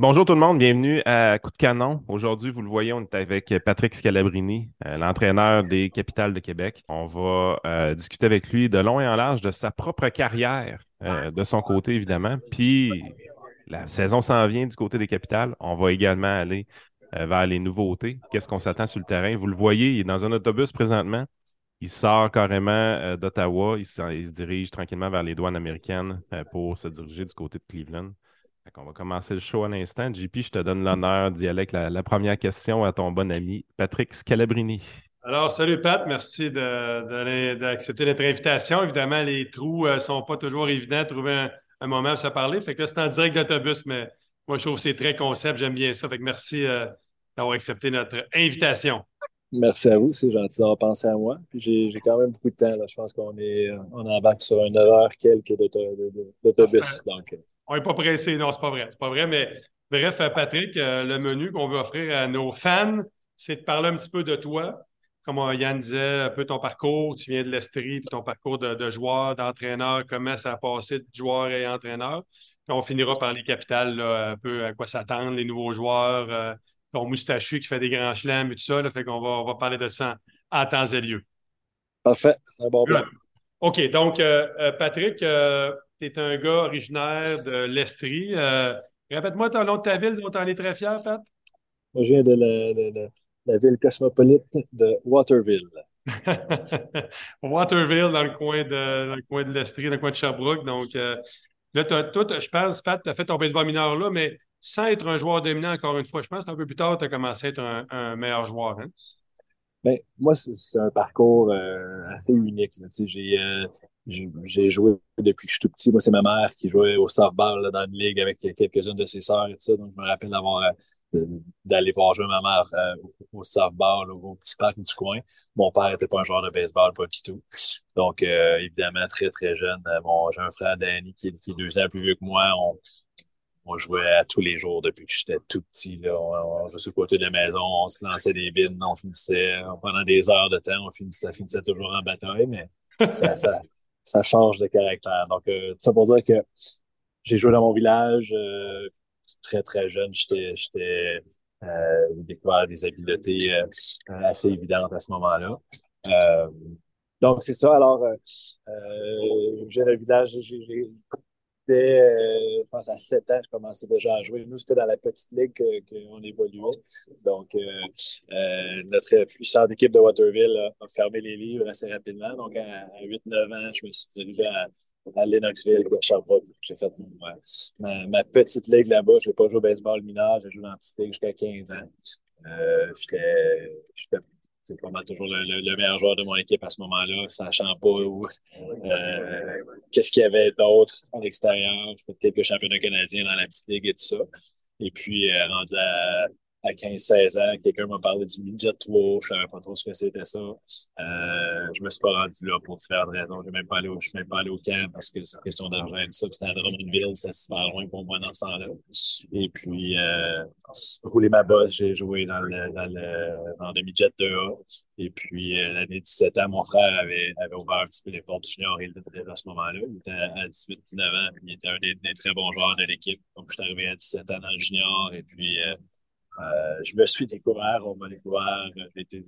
Bonjour tout le monde, bienvenue à Coup de canon. Aujourd'hui, vous le voyez, on est avec Patrick Scalabrini, euh, l'entraîneur des Capitales de Québec. On va euh, discuter avec lui de long et en large de sa propre carrière, euh, de son côté évidemment. Puis la saison s'en vient du côté des Capitales. On va également aller vers les nouveautés. Qu'est-ce qu'on s'attend sur le terrain? Vous le voyez, il est dans un autobus présentement. Il sort carrément d'Ottawa. Il, il, se dirige tranquillement vers les douanes américaines pour se diriger du côté de Cleveland. On va commencer le show à l'instant. JP, je te donne l'honneur d'y aller avec la, première question à ton bon ami Patrick Scalabrini. Alors, salut Pat, merci d'accepter notre invitation. Évidemment, les trous ne euh, sont pas toujours évidents à trouver un, moment pour se parler. Fait que c'est en direct d'autobus, mais moi, je trouve que c'est très concept. J'aime bien ça. Fait que merci euh, d'avoir accepté notre invitation. Merci à vous, c'est gentil d'avoir pensé à moi. Puis j'ai quand même beaucoup de temps. Là. Je pense qu'on est on embarque sur une heure quelques d'autobus. Donc, euh, on n'est pas pressé. Non, c'est pas vrai. C'est pas vrai. Mais bref, euh, Patrick, euh, le menu qu'on veut offrir à nos fans, c'est de parler un petit peu de toi. Comme euh, Yann disait, un peu ton parcours. Tu viens de l'Estrie, puis ton parcours de, joueur, d'entraîneur, comment ça a passé de joueur et entraîneur. Puis on finira par les capitales, un peu à quoi s'attendre, les nouveaux joueurs, ton moustachu qui fait des grands chelems et tout ça. fait qu'on va, on va parler de ça en, temps et lieu. Parfait, c'est un bon plan. OK, donc Patrick, tu es un gars originaire de l'Estrie. Euh, répète-moi ton nom de ta ville dont tu en es très fier, Pat. Moi, je viens de la, ville cosmopolite de Waterville. Waterville, dans le coin de, l'Estrie, dans le coin de Sherbrooke. Donc, euh, là, toi, je pense, Pat, tu as fait ton baseball mineur là, mais sans être un joueur dominant, encore une fois, je pense que un peu plus tard, tu as commencé à être un, meilleur joueur. Hein? Ben, moi, c'est un parcours euh, assez unique. J'ai j'ai joué depuis que je suis tout petit. Moi, c'est ma mère qui jouait au softball dans une ligue avec quelques-unes de ses sœurs et tout ça. Donc, je me rappelle d'avoir euh, d'aller voir jouer ma mère euh, au softball au petit parc du coin. Mon père n'était pas un joueur de baseball, pas du tout. Donc, euh, évidemment, très, très jeune. Bon, j'ai un frère Danny qui, est deux ans plus vieux que moi. On, on jouait à tous les jours depuis que j'étais tout petit. Là. On, on jouait sur le côté de la maison, on se lançait des bines, on finissait pendant des heures de temps, on finissait, ça finissait toujours en bataille, mais ça, ça, ça change de caractère. Donc, euh, ça pour dire que j'ai joué dans mon village euh, très, très jeune. J'étais, j'étais euh, découvert des habiletés assez évidentes à ce moment-là. Donc, c'est ça. Alors, j'ai le village, j'ai dès, euh, je pense, à 7 ans, je commençais déjà à jouer. Nous, c'était dans la petite ligue qu'on évoluait. Donc, euh, euh, notre puissante équipe de Waterville a, fermé les livres assez rapidement. Donc, à, 8-9 ans, je me suis dirigé à, à Lennoxville, à Sherbrooke. J'ai fait ma, ma, petite ligue là-bas. Je n'ai pas joué au baseball mineur, j'ai joué dans la petite ligue jusqu'à 15 ans. Euh, c'est pas toujours le, meilleur joueur de mon équipe à ce moment-là, sachant pas où, euh, qu'est-ce qu'il y avait d'autre à l'extérieur. Je fais quelques championnats canadiens dans la petite ligue et tout ça. Et puis, euh, rendu à, à 15-16 ans, quelqu'un m'a parlé du midget 3, je savais pas trop ce que c'était ça. Euh, je me suis pas rendu là pour différentes raisons. Je même pas allé au, je suis même pas allé au camp parce que c'est question d'argent et tout ça. C'était à Drummondville, c'était super loin pour moi dans ce temps-là. Et puis, euh, rouler ma bosse, j'ai joué dans le, dans le, dans le midget 2A. Et puis, euh, l'année 17 ans, mon frère avait, avait ouvert un petit peu les portes du junior. Il était à ce moment-là. Il était à 18-19 ans. Puis il était un des, très bons joueurs de l'équipe. Donc, je suis arrivé à 17 ans dans le junior. Et puis, euh, je me suis découvert, on m'a découvert. J'étais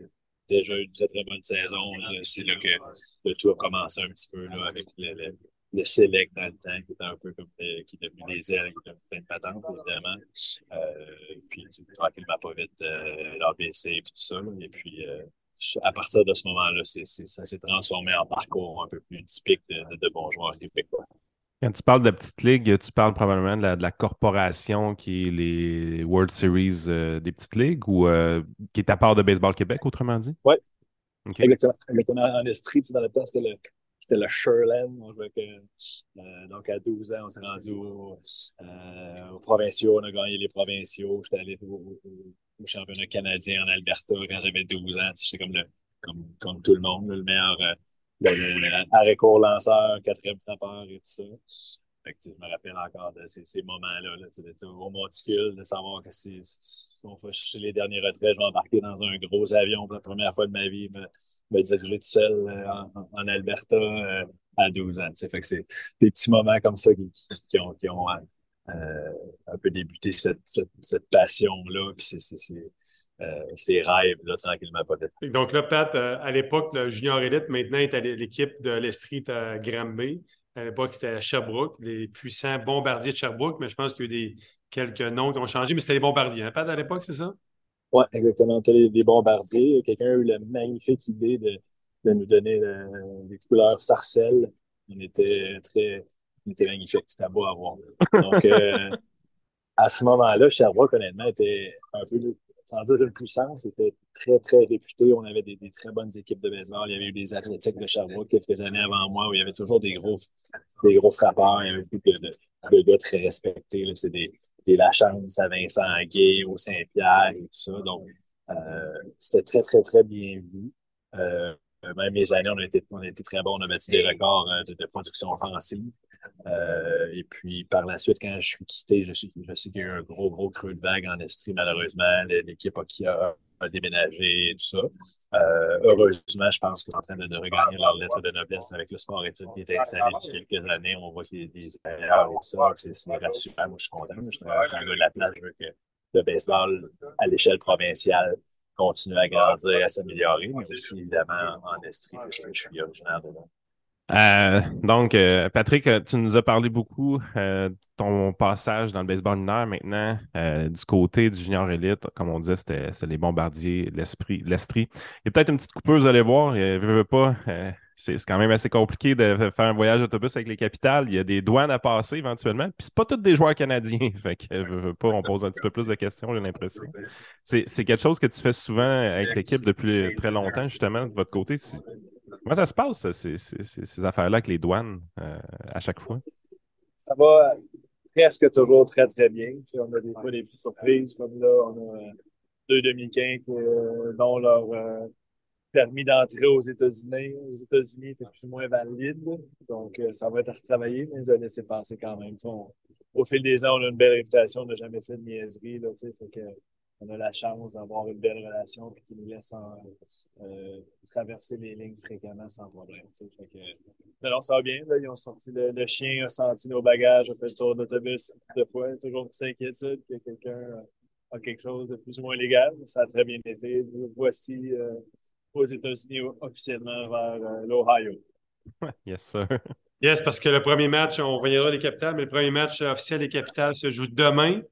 déjà une très, très bonne saison. C'est là que le tout a commencé un petit peu avec le, le, select dans le temps, qui était un peu comme euh, qui est devenu des ailes, qui était plein de patentes, évidemment. Euh, puis tranquillement pas vite euh, l'ABC et tout ça. Et puis euh, à partir de ce moment-là, ça s'est transformé en parcours un peu plus typique de, de, de bons québécois. Quand tu parles de la petite ligue, tu parles probablement de la, corporation qui est les World Series euh, des petites ligues ou euh, qui est à part de Baseball Québec, autrement dit? Oui. Exactement. En Estrie, dans le temps, c'était le, c'était le Sherland. Euh, donc, à 12 ans, on s'est rendu aux, provinciaux. On a gagné les provinciaux. J'étais allé au, championnat canadien en Alberta quand j'avais 12 ans. J'étais comme, le, comme, comme tout le monde, le meilleur arrêt court lanceur, quatrième frappeur et tout ça. Fait que, je me rappelle encore de ces, ces moments-là, là, au monticule, de savoir que si, si on fait chercher les derniers retraits, je vais embarquer dans un gros avion pour la première fois de ma vie, me, me diriger tout seul euh, en, en, Alberta euh, à 12 ans. Fait que c'est des petits moments comme ça qui, qui ont, qui ont un peu débuter cette, cette, passion-là, puis ces rêves, là, tranquillement, pas vite. Donc là, Pat, à l'époque, le junior élite, maintenant, est à l'équipe de l'Estrie à Granby. À l'époque, c'était à Sherbrooke, les puissants bombardiers de Sherbrooke, mais je pense qu'il y a eu des, quelques noms qui ont changé, mais c'était les bombardiers, hein, Pat, à l'époque, c'est ça? Oui, exactement. C'était les, bombardiers. Quelqu'un a eu la magnifique idée de, de nous donner des couleurs sarcelles. On était très, on était magnifique. C'était beau à voir. Donc, euh, à ce moment-là, Sherbrooke, honnêtement, était un peu sans dire une puissance, c'était très, très réputé. On avait des, très bonnes équipes de baseball. Il y avait eu des athlétiques de Sherbrooke quelques années avant moi où il y avait toujours des gros, des gros frappeurs. Il y avait beaucoup de, gars très respectés. C'est des, des Lachance à Vincent Gay, au Saint-Pierre et tout ça. Donc, euh, c'était très, très, très bien vu. Euh, même les années, on a, été, on très bons. On a battu des records euh, de, de production offensive. Euh, et puis par la suite, quand je suis quitté, je sais, qu'il y a eu un gros, gros creux de vague en Estrie, malheureusement. L'équipe a, a, déménagé et tout ça. Euh, heureusement, je pense qu'ils sont en train de, de, regagner leur lettre de noblesse avec le sport études qui était installé depuis quelques années. On voit qu'il y des erreurs et tout ça. C'est rassurant. Moi, je suis content. Je suis un gars de la place. Je veux que le baseball à l'échelle provinciale continue à grandir, à s'améliorer, mais aussi évidemment en Estrie, parce que je suis originaire de là. Euh, donc, euh, Patrick, euh, tu nous as parlé beaucoup de ton passage dans le baseball mineur maintenant, du côté du junior élite. Comme on disait, c'était les bombardiers, l'esprit, l'estrie. Il y a peut-être une petite coupeuse, vous allez voir. Il veut, pas. C'est quand même assez compliqué de faire un voyage d'autobus avec les capitales. Il y a des douanes à passer éventuellement. Puis c'est pas tous des joueurs canadiens. Fait que veut, pas, on pose un petit peu plus de questions, j'ai l'impression. C'est quelque chose que tu fais souvent avec l'équipe depuis très longtemps, justement, de votre côté. Comment ça se passe, ces, ces, affaires-là avec les douanes euh, à chaque fois? Ça va presque toujours très, très bien. on a des fois des petites surprises, comme là, on a euh, deux euh, dont leur permis d'entrer aux États-Unis aux États-Unis était plus ou moins valide. Donc, ça va être retravaillé, mais ça a laissé passer quand même. au fil des ans, on a une belle réputation, on n'a jamais fait de niaiserie. Là, fait que, on a la chance d'avoir une belle relation qui nous laisse euh, traverser les lignes fréquemment sans problème. Fait que, ça va bien. Là, ils ont sorti le, chien, a senti nos bagages, a fait le tour d'autobus deux fois. Toujours une petite inquiétude que quelqu'un a quelque chose de plus ou moins légal. Ça a très bien été. Voici euh, aux États-Unis officiellement vers euh, l'Ohio. Yes, sir. Yes, parce que le premier match, on reviendra des capitales, mais le premier match officiel des capitales se joue demain.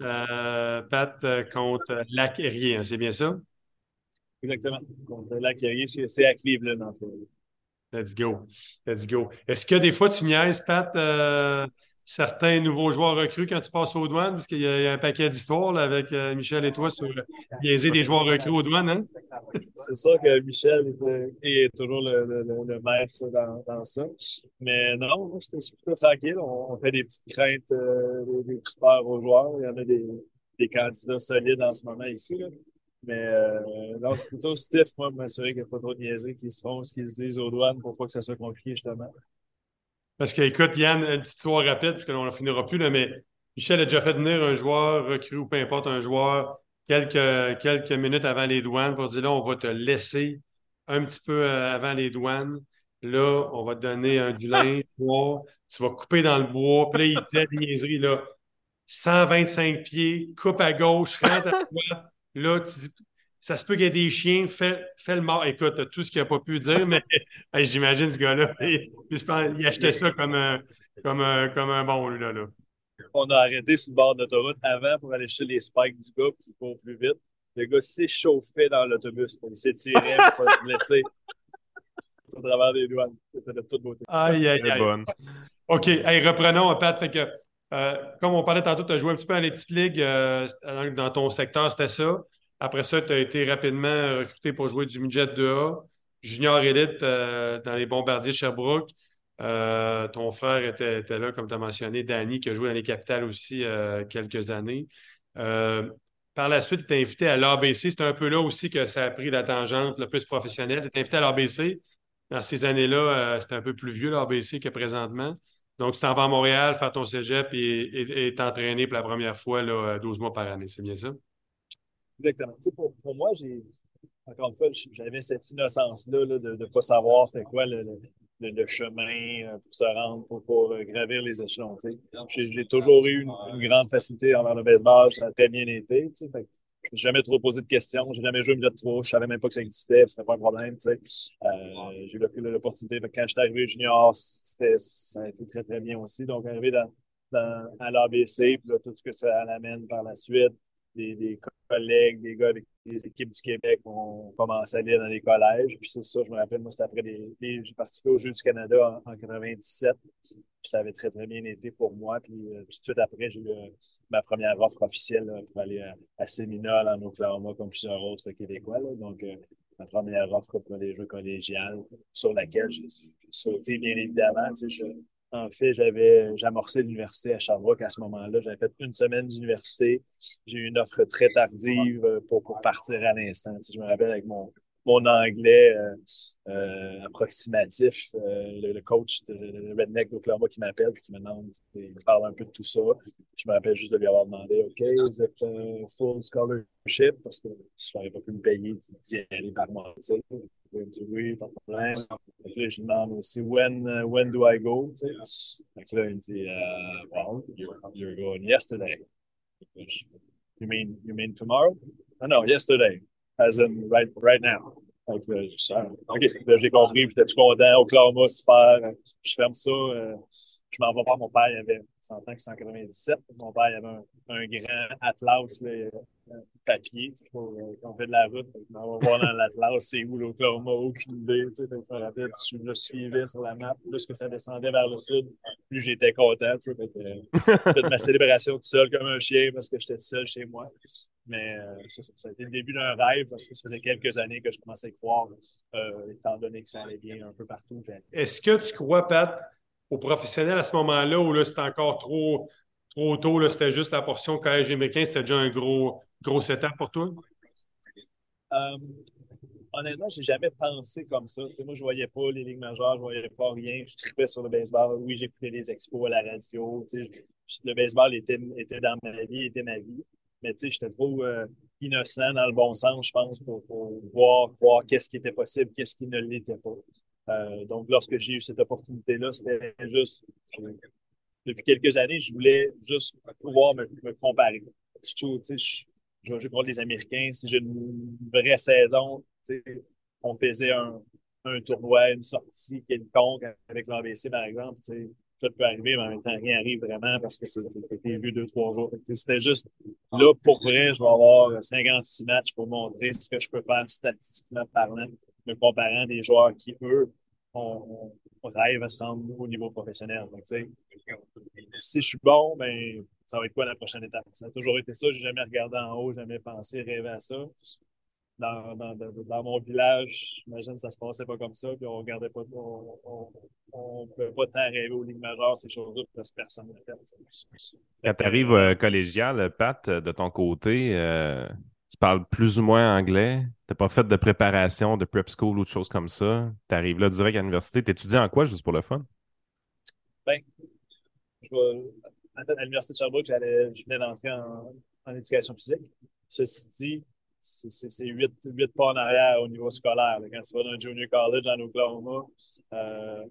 Euh, Pat euh, contre Lac hein, c'est bien ça? Exactement. Contre Lac Erie, c'est à Cleveland, en fait. Let's go. Let's go. Est-ce que des fois tu niaises, Pat, euh, certains nouveaux joueurs recrues quand tu passes aux douanes, parce qu'il y, a un paquet d'histoires avec euh, Michel et toi sur biaiser des joueurs recrues aux douanes. Hein? C'est sûr que Michel est, toujours le, maître dans, ça. Mais non, je suis plutôt tranquille. On, fait des petites craintes, euh, des, petites peurs aux joueurs. Il y en a des, candidats solides en ce moment ici. Mais euh, plutôt stiff, moi, m'assurer qu'il n'y a pas trop de niaiseries qui se font, ce qu'ils se disent aux douanes pour pas que ça soit compliqué, justement. Parce que, écoute, Yann, une petite histoire rapide, parce qu'on ne finira plus, là, mais Michel a déjà fait venir un joueur recru ou peu importe, un joueur quelques, quelques minutes avant les douanes pour dire là, on va te laisser un petit peu euh, avant les douanes. Là, on va te donner un du linge, tu vas couper dans le bois. Puis là, il disait des niaiseries, là. 125 pieds, coupe à gauche, rentre à droite. Là, tu dis, ça se peut qu'il y ait des chiens, fais, le mort. Écoute, tout ce qu'il n'a pas pu dire, mais j'imagine ce gars-là. il achetait ça comme un, comme comme un bon, lui, là, là. On a arrêté sur le bord d'autoroute avant pour aller chercher les spikes du gars qui court plus vite. Le gars s'échauffait dans l'autobus. Il s'étirait pour pas se blesser. à travers des douanes. C'était de toute beauté. Aïe, aïe, aïe. Bonne. OK. Hey, reprenons, Pat. Fait que, euh, comme on parlait tantôt, tu as joué un petit peu dans les petites ligues euh, dans ton secteur, c'était ça. Après ça, tu as été rapidement recruté pour jouer du midget 2A, junior élite euh, dans les bombardiers de Sherbrooke. Euh, ton frère était, là, comme tu as mentionné, Danny, qui a joué dans les capitales aussi euh, quelques années. par la suite, tu es invité à l'ABC. C'est un peu là aussi que ça a pris la tangente le plus professionnelle. Tu es invité à l'ABC. Dans ces années-là, c'était un peu plus vieux l'ABC que présentement. Donc, tu t'en vas à Montréal, faire ton cégep et t'entraîner pour la première fois là, 12 mois par année. C'est bien ça? Exactement. pour, pour moi, j'ai encore une fois, j'avais cette innocence-là de ne pas savoir c'était quoi le, chemin euh, pour se rendre, pour, euh, gravir les échelons. J'ai toujours eu une, grande facilité envers le baseball, ça a très bien été. Je ne me suis jamais trop posé de questions, j'ai jamais joué une de trop, je savais même pas que ça existait, c'était pas un problème. Euh, j'ai eu l'opportunité. Quand j'étais arrivé junior, ça a été très, très bien aussi. Donc, arrivé dans, dans, à l'ABC, tout ce que ça amène par la suite, des, des, collègues, des gars avec les équipes du Québec ont commencé à aller dans les collèges. Puis c'est ça, je me rappelle, moi, c'était après les, j'ai participé aux Jeux du Canada en, 97. Puis ça avait très, très bien été pour moi. Puis, euh, tout de suite après, j'ai eu euh, ma première offre officielle pour aller à, à, Séminole, en Oklahoma, comme plusieurs autres Québécois. Donc, euh, ma première offre pour les Jeux collégiales, sur laquelle j'ai sauté, bien évidemment. En fait, j'avais amorcé l'université à Sherbrooke à ce moment-là. J'avais fait une semaine d'université. J'ai eu une offre très tardive euh, pour, partir à l'instant. je me rappelle avec mon, mon anglais euh, euh, approximatif, le, coach de Redneck d'Oklahoma qui m'appelle et qui me demande, parle un peu de tout ça. Je me rappelle juste de lui avoir demandé, OK, vous êtes un full scholarship parce que je n'aurais pas pu me payer d'y aller par mois il dit oui, pas de problème. Donc là, je demande aussi when, uh, when do I go? Tu sais. Donc là, il me dit uh, well, you're, you're going yesterday. You mean you mean tomorrow? Oh, no, yesterday. As in right right now. Donc là, j'ai compris, j'étais tout content. Oklahoma, super. Je ferme ça. Je m'en vais pas. Mon père, il avait 100 ans que c'est en 97. Mon père, il avait un, un grand Atlas, là, papier, tu sais, euh, on fait de la route, on va voir dans l'Atlas, c'est où l'Oklahoma, aucune idée, tu sais, je me rappelle, je le suivais sur la map, plus que ça descendait vers le sud, plus j'étais content, tu sais, fait que, ma célébration tout seul comme un chien parce que j'étais tout seul chez moi. Mais euh, ça, ça, a été le début d'un rêve parce que ça faisait quelques années que je commençais à croire, euh, étant donné que ça allait bien un peu partout. Est-ce que tu crois, Pat, aux professionnels à ce moment-là où là, c'était encore trop trop tôt, c'était juste la portion collège américain, c'était déjà un gros, gros setup pour toi? Euh, honnêtement, j'ai jamais pensé comme ça. moi, je voyais pas les ligues majeures, je voyais pas rien. Je tripais sur le baseball. Oui, j'écoutais les expos à la radio. le baseball était, était dans ma vie, était ma vie. Mais j'étais trop euh, innocent dans le bon sens, je pense, pour, voir, voir qu'est-ce qui était possible, qu'est-ce qui ne l'était pas. Euh, donc, lorsque j'ai eu cette opportunité-là, c'était juste depuis quelques années, je voulais juste pouvoir me, comparer. Je je, je, les Américains. Si j'ai une vraie saison, on faisait un, un tournoi, une sortie quelconque avec l'ABC, par exemple, tu sais, ça peut arriver, mais en même temps, rien arrive vraiment parce que c'était vu deux, trois jours. C'était juste là, pour vrai, je vais avoir 56 matchs pour montrer ce que je peux faire statistiquement parlant, me comparant des joueurs qui, eux, on, rêve à rendre au niveau professionnel. Donc, si je suis bon, ben, ça va être quoi la prochaine étape? Ça a toujours été ça. J'ai jamais regardé en haut, jamais pensé, rêvé à ça. Dans, mon village, j'imagine que ça se passait pas comme ça, puis on regardait pas, on, on, pouvait pas tant rêver aux ligues majeures, ces choses-là, parce que personne ne fait. Quand tu arrives euh, collégial, Pat, de ton côté, euh, tu parles plus ou moins anglais, tu n'as pas fait de préparation de prep school ou de choses comme ça. Tu arrives là direct à l'université. Tu étudies en quoi, juste pour le fun? Ben, je à l'Université de Sherbrooke, je venais d'entrer en, en, éducation physique. Ceci dit, c'est huit, huit pas en arrière au niveau scolaire. Quand tu vas dans un junior college en Oklahoma, euh,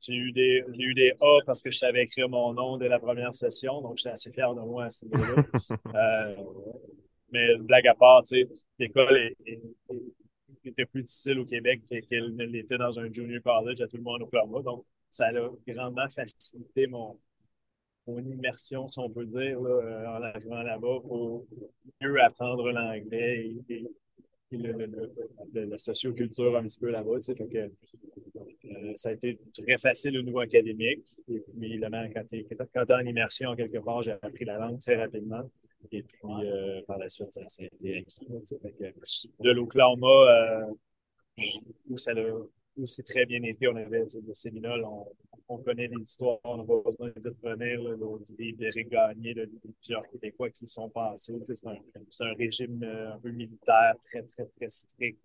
j'ai eu des eu des A parce que je savais écrire mon nom dès la première session, donc j'étais assez fier de moi à ce niveau-là. euh, mais blague à part, tu sais, l'école était plus difficile au Québec qu'elle ne l'était dans un junior college à tout le monde au Oklahoma. Donc, ça a grandement facilité mon, immersion, si on peut dire, là, euh, en arrivant là-bas pour mieux apprendre l'anglais et, la socioculture un petit peu là-bas. Tu sais, euh, ça a été très facile au niveau académique. Et puis, évidemment, quand tu es, en immersion quelque part, j'ai appris la langue très rapidement. Et puis, euh, par la suite, ça, a été acquis. de l'Oklahoma, euh, où ça a aussi très bien été, on avait le Séminole, on, on, connaît les histoires, on n'a pas besoin de revenir, livre d'Éric Gagné, de, plusieurs Québécois qui sont passés. C'est un, un, régime euh, un peu militaire, très, très, très strict.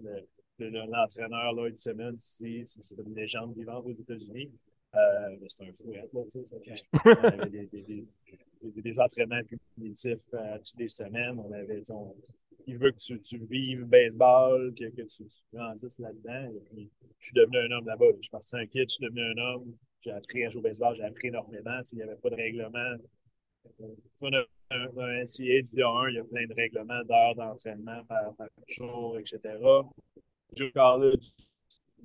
L'entraîneur, Lloyd Simmons, c'est une légende vivante aux États-Unis. Euh, c'est un fou, là, tu sais. Des, entraînements punitifs euh, toutes les semaines. On avait, on, il veut que tu, vives baseball, que, que tu, grandisses là-dedans. Je suis devenu un homme là-bas. Je suis parti un kid, je suis devenu un homme. J'ai appris à jouer au baseball, j'ai appris énormément. il n'y avait pas de règlement. On a un, un NCA dit 1, il y a plein de règlements d'heures d'entraînement par, par, jour, etc.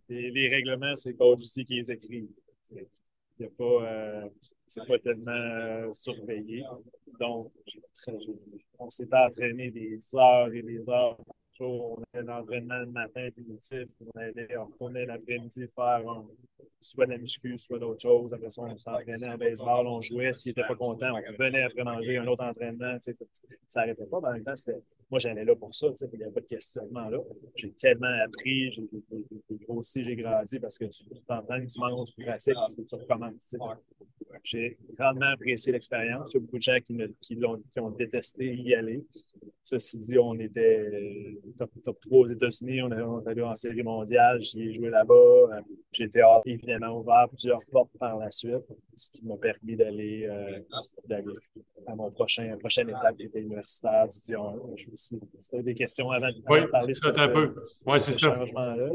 les, les règlements, c'est coach ici qui les écrit. Il n'y a pas. Euh, c'est pas tellement euh, surveillé. Donc, on s'est entraîné des heures et des heures on avait l'entraînement le matin primitif, on allait, on retournait l'après-midi faire soit de la muscu, soit d'autres choses. Après ça, on s'entraînait en baseball, on jouait. S'il n'était pas content, on venait après manger un autre entraînement. Ça n'arrêtait pas. Mais en même temps, moi, j'allais là pour ça. Il n'y avait pas de questionnement là. J'ai tellement appris, j'ai grossi, j'ai grandi parce que tu t'entends, tu manges, tu pratiques, tu recommences. J'ai grandement apprécié l'expérience. Il y a beaucoup de gens qui, qui, ont, qui ont détesté y aller. Ceci dit, on était top, top 3 aux États-Unis, on, est allé en série mondiale, j'y ai joué là-bas. J'étais évidemment ouvert plusieurs portes par la suite, ce qui m'a permis d'aller euh, à mon prochain prochaine étape qui était universitaire, disons. C'était des questions avant, de oui, parler de un peu. Oui, c'est ça. changement-là.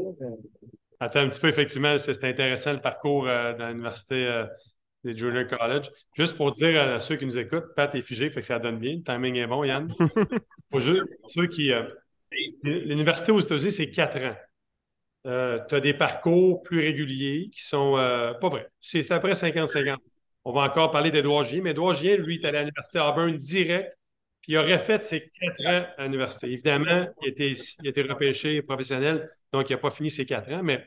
Attends un petit peu, effectivement, c'est intéressant le parcours euh, dans l'université. Euh, Junior College. Juste pour dire à ceux qui nous écoutent, Pat est figé, fait que ça donne bien. Le timing est bon, Yann. pour ceux qui. Euh, l'université aux États-Unis, c'est quatre ans. Euh, tu as des parcours plus réguliers qui sont euh, pas vrais. C'est après 50-50. On va encore parler d'Edouard Gien, mais Edouard Gien, lui, est allé à l'université Auburn direct, puis il aurait fait ses quatre ans à l'université. Évidemment, il a été, il été repêché professionnel, donc il n'a pas fini ses quatre ans, mais,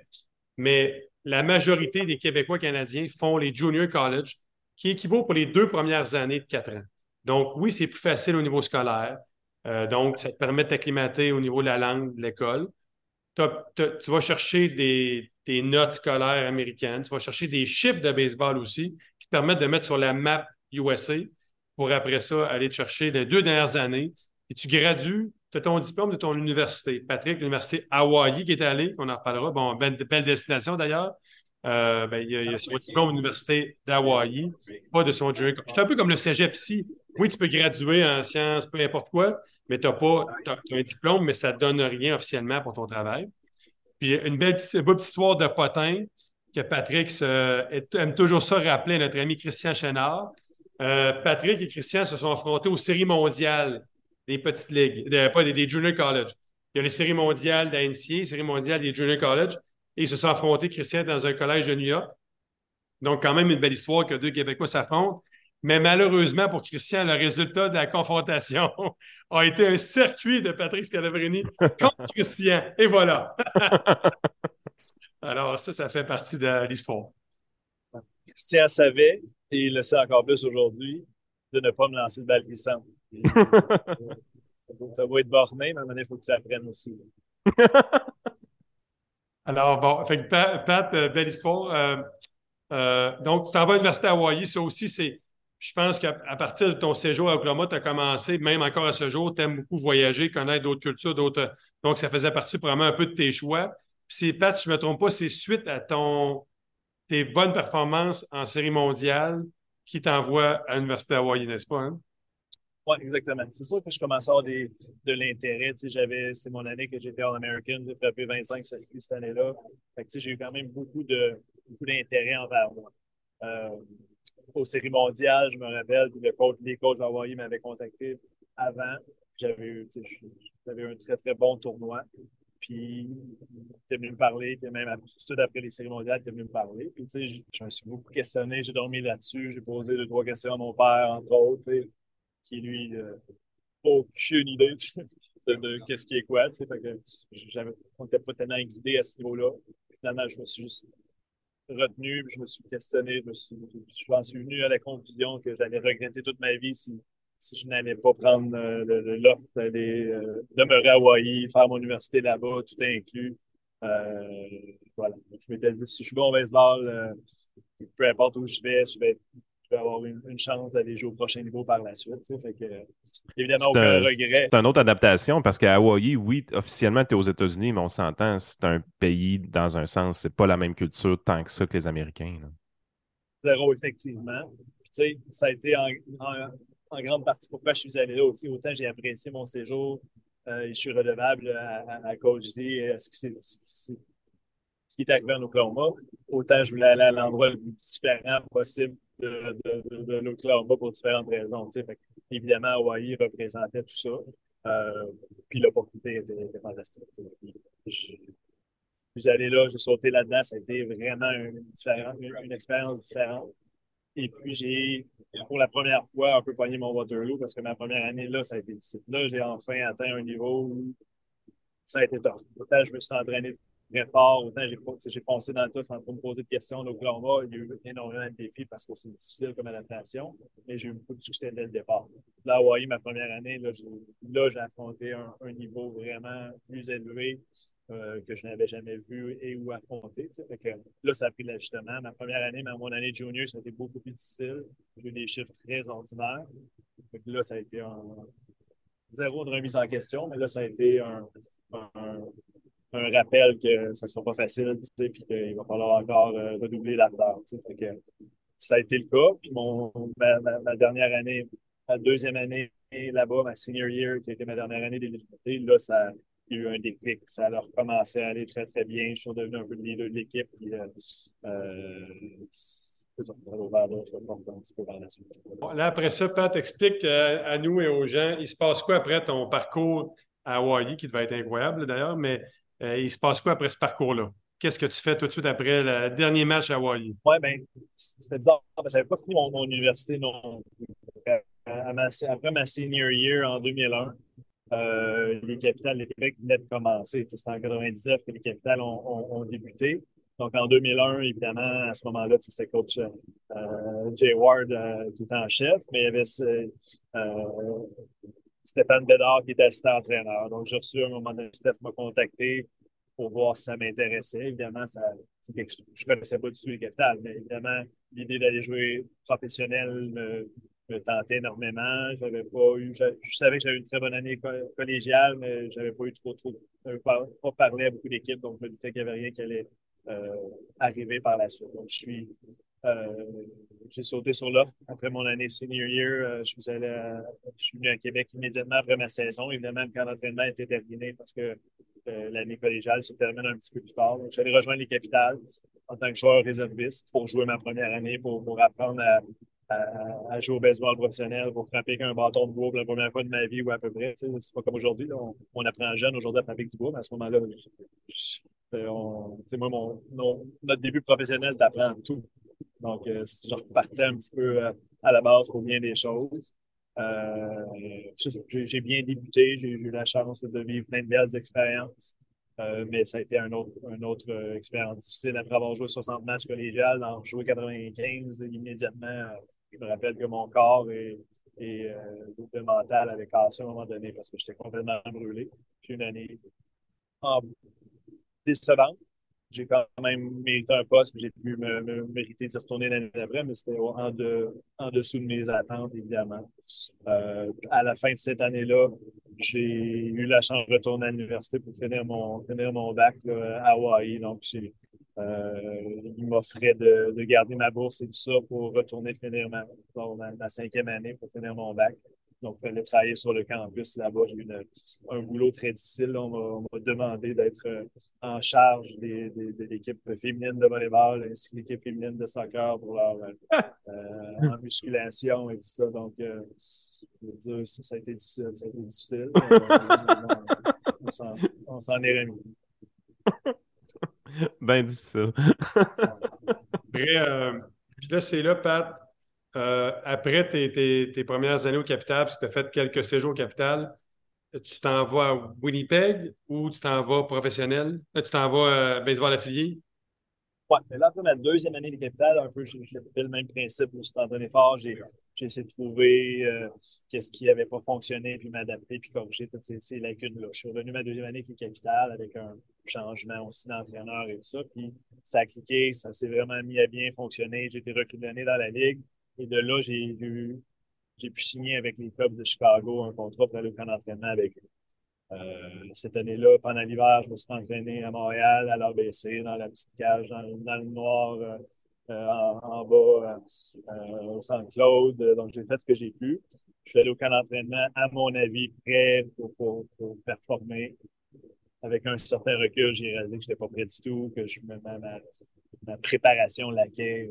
mais la majorité des Québécois canadiens font les junior college, qui équivaut pour les deux premières années de quatre ans. Donc, oui, c'est plus facile au niveau scolaire. Euh, donc, ça te permet de t'acclimater au niveau de la langue de l'école. Tu vas chercher des, notes scolaires américaines. Tu vas chercher des chiffres de baseball aussi qui te permettent de mettre sur la map USA pour après ça aller te chercher les deux dernières années. Et tu gradues tu as ton diplôme de ton université. Patrick, l'université Hawaii qui est allé, on en reparlera. Bon, belle, destination d'ailleurs. Euh, ben, il, y a, son diplôme de l'université d'Hawaii, pas de son junior. Je suis un peu comme le cégep ici. Oui, tu peux graduer en sciences, peu importe quoi, mais tu n'as pas un diplôme, mais ça ne donne rien officiellement pour ton travail. Puis une belle petite, histoire de potin que Patrick aime toujours ça rappeler notre ami Christian Chénard. Euh, Patrick et Christian se sont affrontés aux séries mondiales des petites ligues, pas des, junior college. Il y a les séries mondiales d'ANCA, les séries mondiales des junior college, et ils se sont affrontés, Christian, dans un collège de New York. Donc, quand même, une belle histoire que deux Québécois s'affrontent. Mais malheureusement pour Christian, le résultat de la confrontation a été un circuit de Patrick Scalabrini contre Christian. Et voilà. Alors, ça, ça fait partie de l'histoire. Christian savait, et il le sait encore plus aujourd'hui, de ne pas me lancer de balle glissante. ça va être borné, mais à un moment il faut que tu apprennes aussi. Alors, bon, fait Pat, euh, belle histoire. Euh, euh, donc, tu t'en vas à l'Université Hawaii. Ça aussi, c'est. Je pense qu'à partir de ton séjour à Oklahoma, tu as commencé, même encore à ce jour, tu aimes beaucoup voyager, connaître d'autres cultures, d'autres. Donc, ça faisait partie vraiment un peu de tes choix. Puis c'est Pat, si je ne me trompe pas, c'est suite à ton tes bonnes performances en série mondiale qui t'envoie à l'Université Hawaii, n'est-ce pas? Hein? Oui, exactement. C'est sûr que je commençais à avoir de l'intérêt. J'avais, c'est mon année que j'étais en American, j'ai frappé 25 circuits cette année-là. j'ai eu quand même beaucoup de beaucoup d'intérêt envers moi. Euh, aux séries je me rappelle, le coach, les coachs d'Hawaii m'avaient contacté avant. J'avais eu, un très, très bon tournoi. Puis, il est venu me parler, puis même tout après les séries mondiales, il est venu me parler. Puis, tu sais, je me suis beaucoup questionné, j'ai dormi là-dessus, j'ai posé deux, trois questions à mon père, entre autres qui lui n'a euh, aucune idée de, qu'est-ce qui est quoi. Que on n'était pas tellement guidé à ce niveau-là. Finalement, je me suis juste retenu, je me suis questionné, je, me suis, suis venu à la conclusion que j'allais regretter toute ma vie si, si je n'allais pas prendre euh, l'offre d'aller euh, demeurer à Hawaii, faire mon université là-bas, tout inclus. voilà. Je m'étais dit, si je suis bon au baseball, peu importe où je vais, je vais je vais avoir une, chance d'aller jouer au prochain niveau par la suite. Fait que, évidemment, aucun regret. C'est une autre adaptation parce qu'à Hawaii, oui, officiellement, tu es aux États-Unis, mais on s'entend, c'est un pays dans un sens, c'est pas la même culture tant que ça que les Américains. Zéro, effectivement. Puis, ça a été en, grande partie pourquoi je suis allé là aussi. Autant j'ai apprécié mon séjour je suis redevable à, à, Coach Z, ce qui, ce qui est arrivé en Oklahoma. Autant je voulais aller à l'endroit le plus différent possible de, de, de, l'Oklahoma pour différentes raisons. Évidemment, Hawaii représentait tout ça. Euh, puis l'opportunité était, fantastique. Je suis allé là, j'ai sauté là-dedans, ça a été vraiment une, une expérience différente. Et puis, j'ai, pour la première fois, un peu pogné mon Waterloo parce que ma première année là, ça a été difficile. Là, j'ai enfin atteint un niveau où ça a été top. Je me suis entraîné très fort. Autant j'ai passé dans le tas sans me poser de questions. L'Oklahoma, il y a eu énormément de défis parce que c'est difficile comme adaptation, mais j'ai eu beaucoup de succès dès le départ. Là, Hawaii, ma première année, là, j'ai affronté un, niveau vraiment plus élevé euh, que je n'avais jamais vu et ou affronté. là, ça a pris l'ajustement. Ma première année, mais mon année junior, ça a été beaucoup plus difficile. J'ai eu des chiffres très ordinaires. là, ça a été un zéro de remise en question, mais là, ça a été un rappel que ce ne sera pas facile, tu sais, puis qu'il va falloir encore euh, redoubler l'affaire. Tu sais, ça a été le cas. Puis ma, dernière année, ma deuxième année là-bas, ma senior year, qui a été ma dernière année d'éligibilité, là, ça, a eu un déclic. Ça a recommencé à aller très, très bien. Je suis devenu un peu le leader de l'équipe. Puis, euh, euh, là, après ça, Pat, explique euh, à nous et aux gens, il se passe quoi après ton parcours à Hawaii, qui devait être incroyable d'ailleurs, mais euh, il se passe quoi après ce parcours-là? Qu'est-ce que tu fais tout de suite après le dernier match à Hawaii? Oui, bien, c'était bizarre. Je n'avais pas fini mon, université non après ma senior year en 2001, euh, les capitales de Québec venaient de commencer. C'était en 99 que les capitales ont, débuté. Donc, en 2001, évidemment, à ce moment-là, c'était coach euh, Jay Ward qui était en chef, mais il y avait Stéphane Bédard qui était assistant entraîneur. Donc, j'ai reçu un moment donné, Steph m'a contacté pour voir si ça m'intéressait. Évidemment, ça, je ne connaissais pas du tout les capitales, mais évidemment, l'idée d'aller jouer professionnel me, tentait énormément. J'avais pas eu, je, savais que j'avais une très bonne année collégiale, mais j'avais pas eu trop, trop, pas, pas parlé à beaucoup d'équipes, donc je me doutais qu'il n'y avait rien qui allait euh, arriver par la suite. Donc, je suis, euh, j'ai sauté sur l'offre. Après mon année senior year, euh, je, suis allé je suis venu à Québec immédiatement après ma saison. Évidemment, quand l'entraînement était terminé parce que euh, l'année collégiale se termine un petit peu plus tard. Donc, j'allais rejoindre les capitales en tant que joueur réserviste pour jouer ma première année, pour, pour apprendre à, à, jouer au baseball professionnel, pour frapper avec un bâton de bois pour la première fois de ma vie ou à peu près. C'est pas comme aujourd'hui. On, on, apprend jeune aujourd'hui à frapper du bois, mais à ce moment-là, moi, mon, notre début professionnel, t'apprends tout. Donc, euh, je repartais un petit peu euh, à la base pour bien des choses. Euh, j'ai bien débuté, j'ai eu la chance de vivre plein de belles expériences. Euh, mais ça a été une autre, un autre expérience difficile après avoir joué 60 matchs collégial, en jouer 95 immédiatement. Je me rappelle que mon corps et, et le mental avaient cassé à un moment donné parce que j'étais complètement brûlé. Puis une année en décevante, j'ai quand même mérité un poste, j'ai pu me, mériter d'y retourner l'année d'après, mais c'était en, de, en dessous de mes attentes, évidemment. Euh, à la fin de cette année-là, j'ai eu la chance de retourner à l'université pour finir mon, finir mon bac à Hawaii. Donc, euh, il m'offrait de, de, garder ma bourse et tout ça pour retourner finir ma cinquième année pour finir mon bac. Donc, il fallait travailler sur le campus là-bas. J'ai eu un boulot très difficile. On m'a demandé d'être euh, en charge des, de l'équipe féminine de volleyball ainsi que l'équipe féminine de soccer pour leur euh, en musculation et tout ça. Donc, euh, je veux dire, ça, a été difficile. Ça a été difficile. on s'en est remis. Ben difficile. Après, euh, puis là, c'est là, Pat euh, après tes, premières années au Capital, parce que tu as fait quelques séjours au Capital, tu t'en vas à Winnipeg ou tu t'en vas professionnel? Euh, tu t'en vas à euh, baseball affilié? Oui, mais là, après ma deuxième année de Capital, un peu, j'ai fait le même principe. Je me suis entraîné fort. J'ai essayé de trouver qu'est-ce qui n'avait pas fonctionné, puis m'adapter, puis corriger toutes ces, lacunes-là. Je suis revenu ma deuxième année avec Capital avec un changement aussi d'entraîneur et tout ça. Puis ça a cliqué, ça s'est vraiment mis à bien fonctionner. J'ai été recruté dans la ligue. Et de là, j'ai j'ai pu signer avec les clubs de Chicago un contrat pour aller au camp d'entraînement avec eux. Euh, cette année-là, pendant l'hiver, je me suis entraîné à Montréal, à l'ABC, dans la petite cage, dans, le noir, euh, euh, en, bas, au Saint-Claude. Donc, j'ai fait ce que j'ai pu. Je suis allé au camp d'entraînement, à mon avis, prêt pour, pour, pour performer. Avec un certain recul, j'ai réalisé que je n'étais pas prêt du tout, que je, ma, ma, ma préparation laquait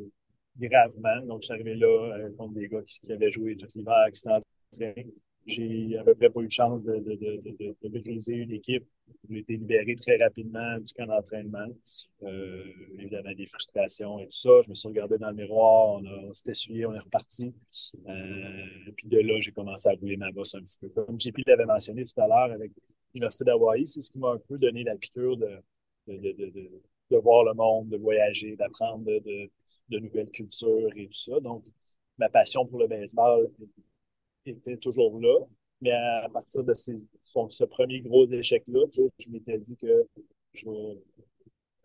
gravement. Donc, je suis arrivé là euh, contre des gars qui, avaient joué tout l'hiver, qui entraînés j'ai à peu près pas eu de chance de, de, de, de, briser une équipe. J'ai été libéré très rapidement du camp d'entraînement. Euh, évidemment, des frustrations et tout ça. Je me suis regardé dans le miroir, on, on s'est essuyé, on est reparti. Euh, puis de là, j'ai commencé à rouler ma bosse un petit peu. Comme JP l'avait mentionné tout à l'heure avec l'Université d'Hawaï, c'est ce qui m'a un peu donné la piqûre de, de, de, de, voir le monde, de voyager, d'apprendre de, de, nouvelles cultures et tout ça. Donc, ma passion pour le baseball était toujours là. Mais à partir de ces, ce premier gros échec-là, je m'étais dit que je vais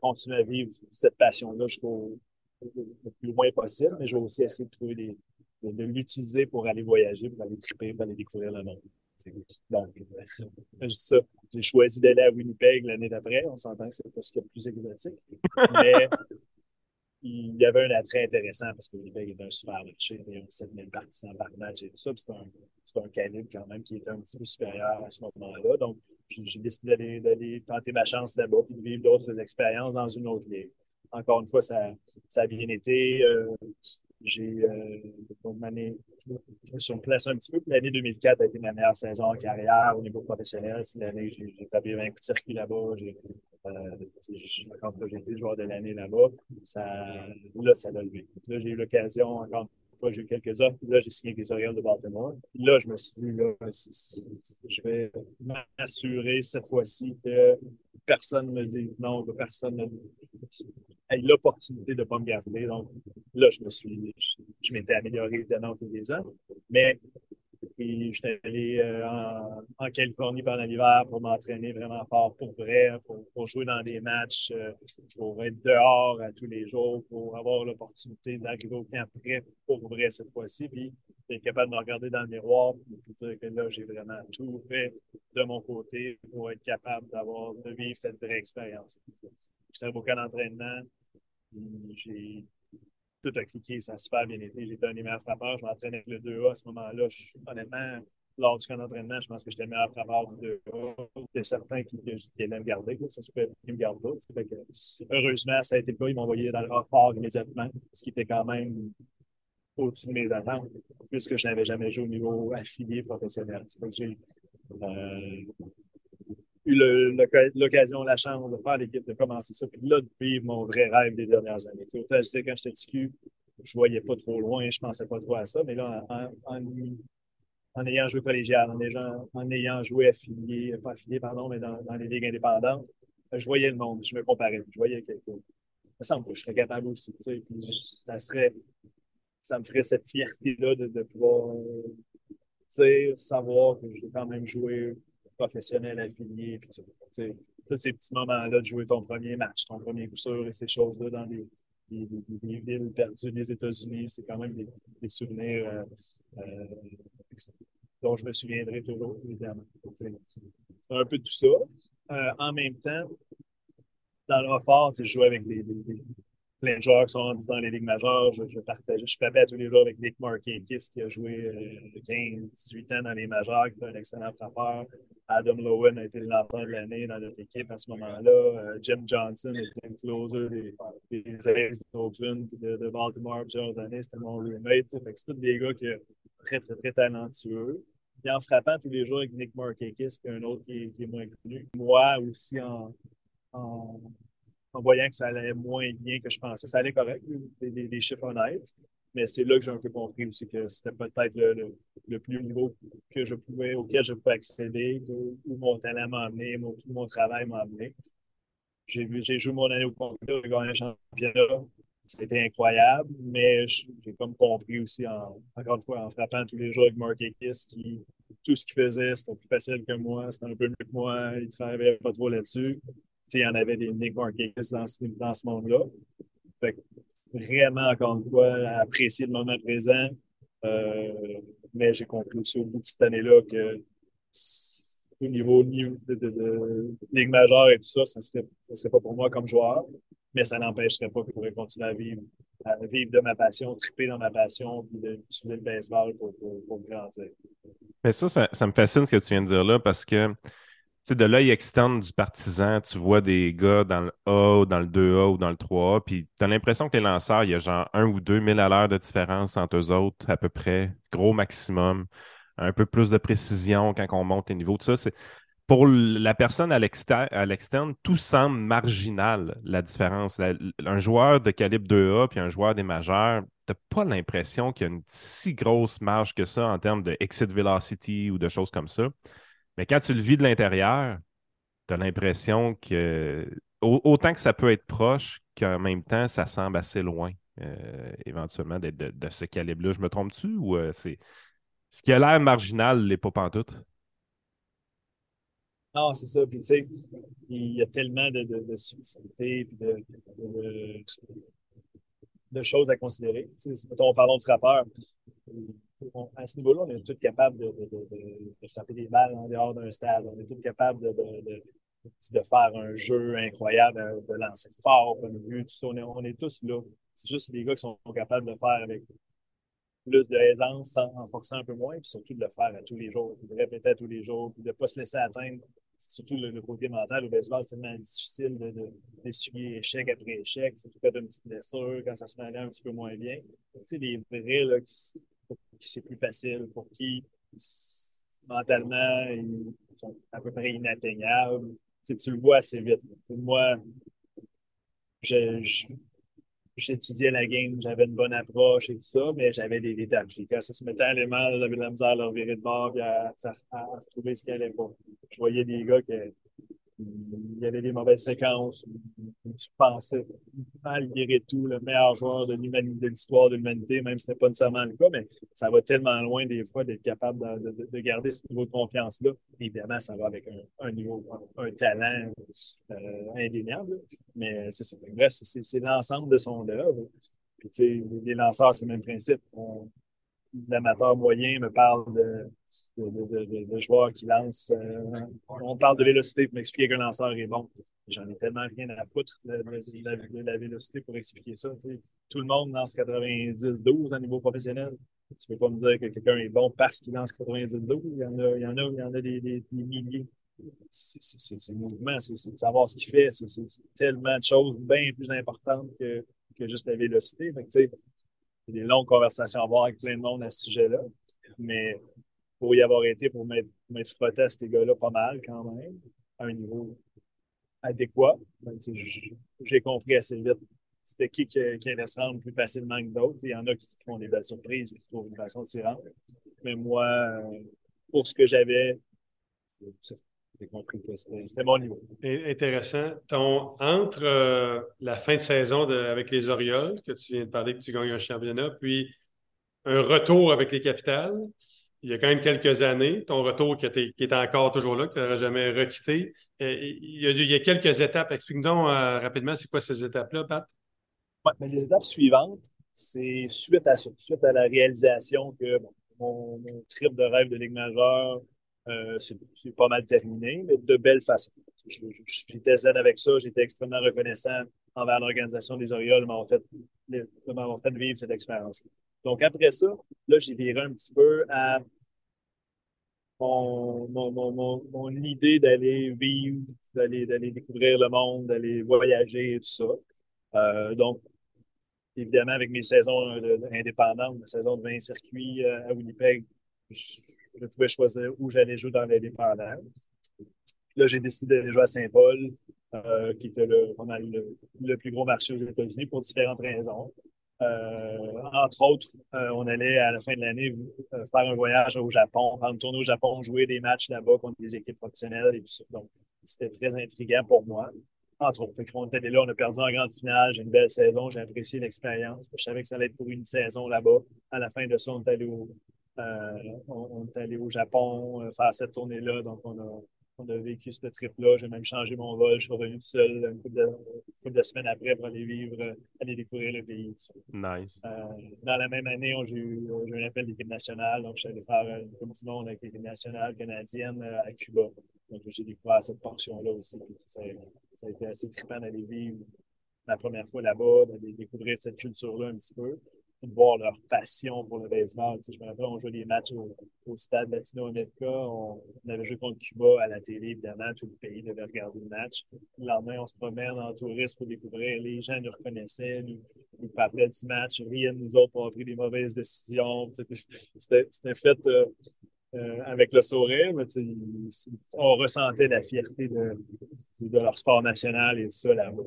continuer à vivre cette passion-là jusqu'au le plus loin possible, mais je vais aussi essayer de trouver des, de, l'utiliser pour aller voyager, pour aller triper, pour aller découvrir le monde. Donc, ça. J'ai choisi d'aller à Winnipeg l'année d'après. On s'entend que c'est pas ce qui est le plus exotique. Mais il y avait un attrait intéressant parce que Winnipeg est un super marché. Il y a 7 000 partisans par match et tout ça. C'est un, un calibre quand même qui était un petit peu supérieur à ce moment-là. Donc, j'ai décidé d'aller tenter ma chance là-bas et de vivre d'autres expériences dans une autre ligue. Encore une fois, ça, ça a bien été. Euh, j'ai euh, donc replacé un petit peu. L'année 2004 a été ma meilleure saison en carrière au niveau professionnel. C'est l'année j'ai tapé 20 coups de circuit là-bas. J'ai euh, j'ai été joueur de l'année là-bas, ça, là, ça l'a levé. Là, j'ai eu l'occasion, encore j'ai eu quelques offres. Puis là, j'ai signé avec les Orioles de Baltimore. Puis là, je me suis dit, là, je vais m'assurer cette fois-ci que personne ne me dise non, que personne ne l'opportunité de ne pas me garder. Donc là, je me suis, je, m'étais amélioré évidemment au fil des ans. Mais j'étais allé euh, en, Californie pendant l'hiver pour m'entraîner vraiment fort pour vrai, pour, jouer dans des matchs, euh, pour être dehors à tous les jours, pour avoir l'opportunité d'arriver au camp prêt pour vrai cette fois-ci. Puis, d'être capable de me regarder dans le miroir et dire que là, j'ai vraiment tout fait de mon côté pour être capable d'avoir, de vivre cette vraie expérience. J'ai un camp d'entraînement. J'ai tout expliqué, ça a super bien été. J'étais un des meilleurs frappeurs. Je m'entraînais avec le 2A à ce moment-là. honnêtement, lors du camp d'entraînement, je pense que j'étais le meilleur frappeur du 2A. Il y a certains qui, qui aimaient me garder. Ça se fait qu'ils me gardent pas. heureusement, ça a été le. Ils m'ont envoyé dans le fort immédiatement, ce qui était quand même au-dessus de mes attentes, puisque je n'avais jamais joué au niveau affilié professionnel. J'ai euh, l'occasion, la chance de faire l'équipe, de commencer ça, puis là, de vivre mon vrai rêve des dernières années. sais, autant je quand j'étais TQ, je voyais pas trop loin, je pensais pas trop à ça, mais là, en, en, ayant joué collégial, en ayant, en ayant joué affilié, pas affilié, pardon, mais dans, dans les ligues indépendantes, je voyais le monde, je me comparais, je voyais quelque chose. Ça me je serais capable aussi, tu sais, puis ça serait, ça me ferait cette fierté-là de, pouvoir, tu sais, savoir que j'ai quand même joué professionnel affilié. Puis, tous ces petits moments-là de jouer ton premier match, ton premier coup sûr et ces choses-là dans les, villes perdues des États-Unis, c'est quand même des, souvenirs euh, euh, dont je me souviendrai toujours, évidemment. Un peu tout ça. Euh, en même temps, dans le fort, je jouais avec des, plein de joueurs qui sont rendus dans les ligues majeures. Je, je partageais, je tous les jours avec Nick Markakis, qui a joué 15-18 ans dans les majeures, qui est un excellent frappeur. Adam Lowen a été le lanceur de l'année dans notre équipe à ce moment-là. Euh, Jim Johnson était le closer des, des d'Oakland de, de Baltimore plusieurs années. C'était mon roommate. C'est tous des gars qui très, très, très talentueux. Et en frappant tous les jours avec Nick Markakis, puis un autre qui, qui, est moins connu. Moi aussi, en, en, en, voyant que ça allait moins bien que je pensais, ça allait correct, des, des, des chiffres honnêtes. Mais c'est là que j'ai un peu compris aussi que c'était peut-être le, le, plus haut niveau que je pouvais, auquel je pouvais accéder, où, mon talent m'a amené, mon, mon travail m'a amené. J'ai joué mon année au complet, j'ai gagné un championnat. C'était incroyable, mais j'ai comme compris aussi, en, encore une fois, en frappant tous les jours avec Mark qui tout ce qu'il faisait, c'était plus facile que moi, c'était un peu mieux que moi, il travaillait pas trop là-dessus. Il y en avait des Nick Mark dans dans ce monde-là. Vraiment, encore une fois, apprécier le moment présent. Euh, mais j'ai compris aussi au bout de cette année-là que au niveau, de, de, Ligue majeure et tout ça, ça ne serait, ça serait pas pour moi comme joueur, mais ça n'empêcherait pas que je pourrais continuer à vivre vivre de ma passion, triper dans ma passion, puis d'utiliser le baseball pour, pour, pour grandir. Mais ça, ça, ça, me fascine ce que tu viens de dire là parce que de l'œil externe du partisan, tu vois des gars dans le A, dans le 2A ou dans le 3A, puis tu as l'impression que les lanceurs, il y a genre un ou deux mille à l'heure de différence entre eux autres, à peu près, gros maximum, un peu plus de précision quand on monte les niveaux. Tout ça. Pour la personne à l'externe, tout semble marginal, la différence. un joueur de calibre 2A puis un joueur des majeurs, tu n'as pas l'impression qu'il y a une si grosse marge que ça en termes de exit velocity ou de choses comme ça. Mais quand tu le vis de l'intérieur, tu as l'impression que autant que ça peut être proche, qu'en même temps, ça semble assez loin, euh, éventuellement, d'être de, ce calibre-là. Je me trompe-tu ou euh, c'est. Ce qui a l'air marginal n'est pas pantoute? Non, c'est ça. Puis, tu sais, il y a tellement de, de, de subtilité et de, choses à considérer. Tu sais, mettons, parlons de frappeur à ce niveau-là, on est tous capables de, de, frapper des balles en dehors d'un stade. On est tous capables de, faire un jeu incroyable, de lancer fort, un but, tout ça. On est, tous là. C'est juste les gars qui sont capables de faire avec plus d'aisance en forçant un peu moins, puis surtout de le faire à tous les jours, de répéter à tous les jours, puis de ne pas se laisser atteindre. C'est surtout le, côté mental au baseball, c'est tellement difficile d'essuyer échec après échec, surtout quand une petite blessure, quand ça se met un petit peu moins bien. Tu sais, les vrais là, qui, qui c'est plus facile, pour qui mentalement ils sont à peu près inatteignables. Tu, le vois assez vite. Moi, j'étudiais la game, j'avais une bonne approche et tout ça, mais j'avais des détails. Quand ça se mettait à aller mal, j'avais de la misère à leur virer de bord et à, retrouver ce qui allait pas. Je voyais des gars qui il y avait des mauvaises séquences tu pensais malgré tout le meilleur joueur de l'histoire de l'humanité, même si ce n'était pas nécessairement le cas, mais ça va tellement loin des fois d'être capable de, garder ce niveau de confiance-là. Évidemment, ça va avec un, niveau, un, talent euh, indéniable, mais c'est ça. Bref, c'est l'ensemble de son œuvre. Les lanceurs, c'est le même principe l'amateur moyen me parle de, de, de, joueurs qui lancent. Euh, on parle de vélocité pour m'expliquer qu'un lanceur est bon. J'en ai tellement rien à foutre de, la, vélocité pour expliquer ça. Tout le monde lance 90-12 à niveau professionnel. Tu peux pas me dire que quelqu'un est bon parce qu'il lance 90-12. Il y en a, il y en a, il y en a des, des, milliers. C'est mouvement, c'est de savoir ce qu'il fait. C'est tellement de choses bien plus importantes que, que juste la vélocité. Fait des longues conversations à avoir avec plein de monde à ce sujet-là. Mais pour y avoir été, pour m'être frotté à ces gars-là pas mal quand même, à un niveau adéquat, ben, j'ai compris assez vite c'était qui qui, allait se rendre plus facilement que d'autres. Il y en a qui font des belles surprises et qui trouvent une façon de s'y rendre. Mais moi, pour ce que j'avais, j'ai compris que c'était mon niveau. Intéressant. Ton, entre euh, la fin de saison avec les Orioles, que tu viens de parler, que tu gagnes un championnat, puis un retour avec les Capitales, il y a quand même quelques années, ton retour qui, était, qui est encore toujours là, que tu n'auras jamais requitté. Il y, a, il y, a, quelques étapes. Explique-nous euh, rapidement, c'est quoi ces étapes-là, Pat? Oui, mais les étapes suivantes, c'est suite à suite à la réalisation que mon, mon, trip de rêve de Ligue majeure, euh, c'est pas mal terminé, mais de belle façon. J'étais zen avec ça, j'étais extrêmement reconnaissant envers l'organisation des Orioles m'avoir fait, fait, vivre cette expérience. Donc après ça, là, j'ai viré un petit peu à mon, mon, mon, mon idée d'aller vivre, d'aller découvrir le monde, d'aller voyager et tout ça. Euh, donc, évidemment, avec mes saisons indépendantes, ma saison de 20 circuits euh, à Winnipeg, pouvais choisir où j'allais jouer dans l'indépendant. Là, j'ai décidé d'aller jouer à Saint-Paul, euh, qui était le, le, plus gros marché aux États-Unis pour différentes raisons. Euh, entre autres, euh, on allait à la fin de l'année faire un voyage au Japon, faire une tournée au Japon, jouer des matchs là-bas contre des équipes professionnelles. Donc, c'était très intriguant pour moi. Entre autres, on était là, on a perdu en grande finale, j'ai une belle saison, j'ai apprécié l'expérience. Je savais que ça allait être pour une saison là-bas. À la fin de ça, on est allé au, euh, on, est allé au Japon euh, faire cette tournée-là, donc on a, on a vécu ce trip-là. J'ai même changé mon vol. Je suis revenu tout seul une couple de, semaines après pour aller vivre, euh, aller découvrir le pays. Nice. dans la même année, j'ai eu, un appel d'équipe nationale. Donc, je suis allé faire une Coupe du Monde avec l'équipe nationale canadienne à Cuba. Donc, j'ai découvert cette portion-là aussi. Ça, a été assez trippant d'aller vivre ma première fois là-bas, de découvrir cette culture-là un petit peu voir leur passion pour le baseball. Tu sais, je me rappelle, on jouait des matchs au, stade Latino America. On, avait joué contre Cuba à la télé, évidemment. Tout le pays devait regarder le match. Le lendemain, on se promène en touriste pour découvrir. Les gens nous reconnaissaient, nous, nous parlaient du match, riaient de nous autres pour pris des mauvaises décisions. C'était fait euh, euh, avec le sourire, mais on ressentait la fierté de, de leur sport national et tout ça là-bas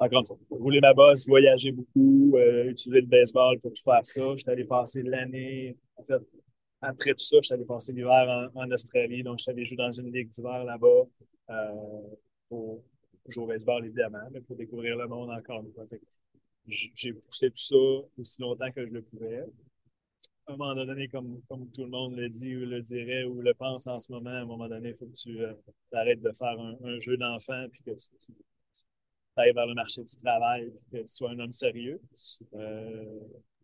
encore une fois, rouler ma bosse, voyager beaucoup, euh, utiliser le baseball pour tout faire ça. J'étais allé passer l'année, en fait, après tout ça, j'étais allé passer l'hiver en, Australie, donc j'étais allé jouer dans une ligue d'hiver là-bas euh, pour jouer au baseball, évidemment, mais pour découvrir le monde encore. J'ai poussé tout ça aussi longtemps que je le pouvais. À un moment donné, comme, tout le monde le dit ou le dirait ou le pense en ce moment, à un moment donné, il faut que tu euh, arrêtes de faire un, jeu d'enfant puis que tu, ailles vers le marché du travail et que tu sois un homme sérieux. Euh,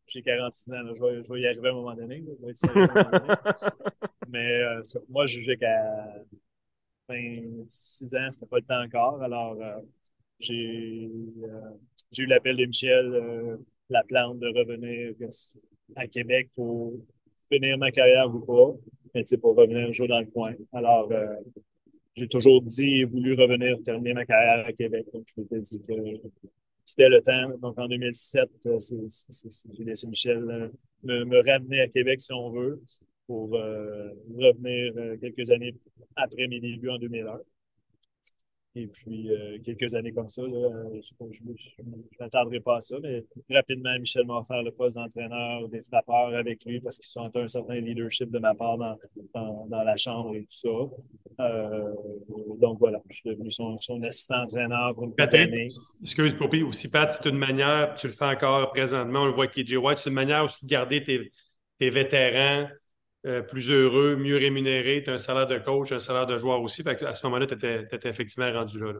j'ai 46 ans, je, vais, je, vais, y arriver à un moment donné. Mais euh, moi, je jugeais qu'à 26 ans, c'était pas le temps encore. Alors, euh, j'ai eu l'appel de Michel Laplante de revenir à Québec pour finir ma carrière ou pas, mais pour revenir jouer dans le coin. Alors, j'ai toujours dit voulu revenir terminer ma carrière à Québec. Donc, je m'étais dit que c'était le temps. Donc, en 2007, euh, laissé Michel euh, me, me, ramener à Québec, si on veut, pour euh, revenir quelques années après mes débuts en 2001. Et puis, euh, quelques années comme ça, euh, je ne m'attendrai pas à ça, mais rapidement, Michel m'a offert le poste d'entraîneur des frappeurs avec lui parce qu'ils sont un certain leadership de ma part dans, dans, la chambre et tout ça. Euh, donc voilà, je suis devenu son, assistant entraîneur pour une Patrick, excuse Poppy, aussi Pat, c'est une manière, tu le fais encore présentement, on le voit avec KJ White, c'est une manière aussi de garder tes, tes vétérans euh, plus heureux, mieux rémunéré, tu as un salaire de coach, un salaire de joueur aussi. à ce moment-là, tu étais, effectivement rendu là.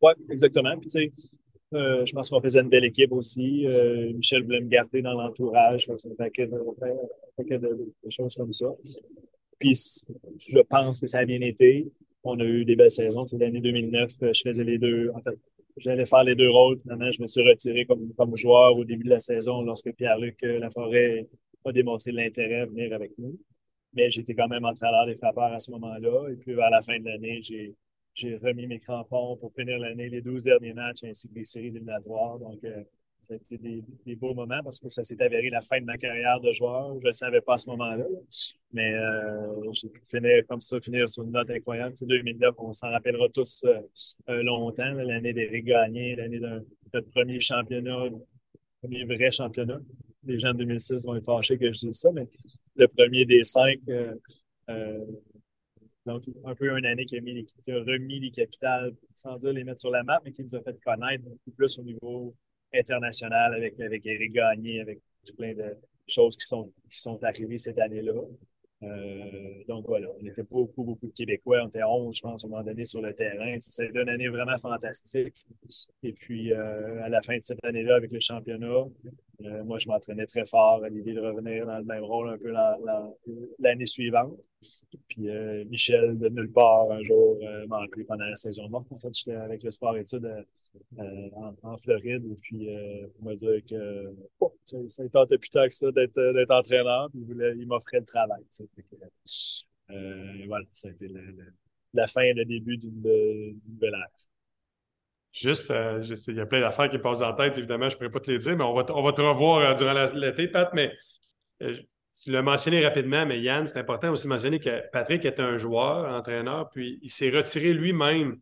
Oui, exactement. Euh, je pense qu'on faisait une belle équipe aussi. Euh, Michel voulait me garder dans l'entourage. Un paquet, de, un paquet de, choses comme ça. Puis, je pense que ça a bien été. On a eu des belles saisons. L'année 2009, je faisais les deux. En fait, j'allais faire les deux rôles. Finalement, je me suis retiré comme, comme joueur au début de la saison lorsque Pierre-Luc Laforêt pas démontré de l'intérêt à venir avec nous. Mais j'étais quand même entraîneur des frappeurs à ce moment-là. Et puis, vers la fin de l'année, j'ai, j'ai remis mes crampons pour finir l'année, les 12 derniers matchs ainsi que les séries éliminatoires. Donc, euh, ça a été des, beaux moments parce que ça s'est avéré la fin de ma carrière de joueur. Je ne savais pas à ce moment-là. Mais euh, j'ai pu finir comme ça, finir sur une note incroyable. C'est 2009, on s'en rappellera tous euh, longtemps, l'année des Gagné, l'année de notre premier championnat, premier vrai championnat les gens de 2006 vont être fâchés que je dise ça, mais le premier des cinq, euh, euh, donc un peu une année qui a, remis les capitales, sans dire les mettre sur la map, mais qui nous a fait connaître beaucoup plus au niveau international avec, avec Eric Gagné, avec plein de choses qui sont, qui sont arrivées cette année-là. Euh, donc voilà, on était beaucoup, beaucoup de Québécois. On était 11, je pense, un moment donné sur le terrain. C'était une année vraiment fantastique. Et puis, à la fin de cette année-là, avec le championnat, euh, moi, je m'entraînais très fort à l'idée de revenir dans le même rôle un peu l'année suivante. Puis Michel, de nulle part, un jour, m'a appelé pendant la saison morte. En fait, j'étais avec le sport études en, Floride. Et puis, il m'a dit que ça ne tentait plus tard que ça d'être entraîneur. Puis il, m'offrait le travail. Euh, voilà, ça a été la fin et le début d'une nouvelle ère. Juste, euh, il y a plein d'affaires qui passent dans la tête, évidemment, je ne pourrais pas te les dire, mais on va, on va te revoir euh, durant l'été, Pat, mais tu l'as mentionné rapidement, mais Yann, c'est important aussi de mentionner que Patrick est un joueur, entraîneur, puis il s'est retiré lui-même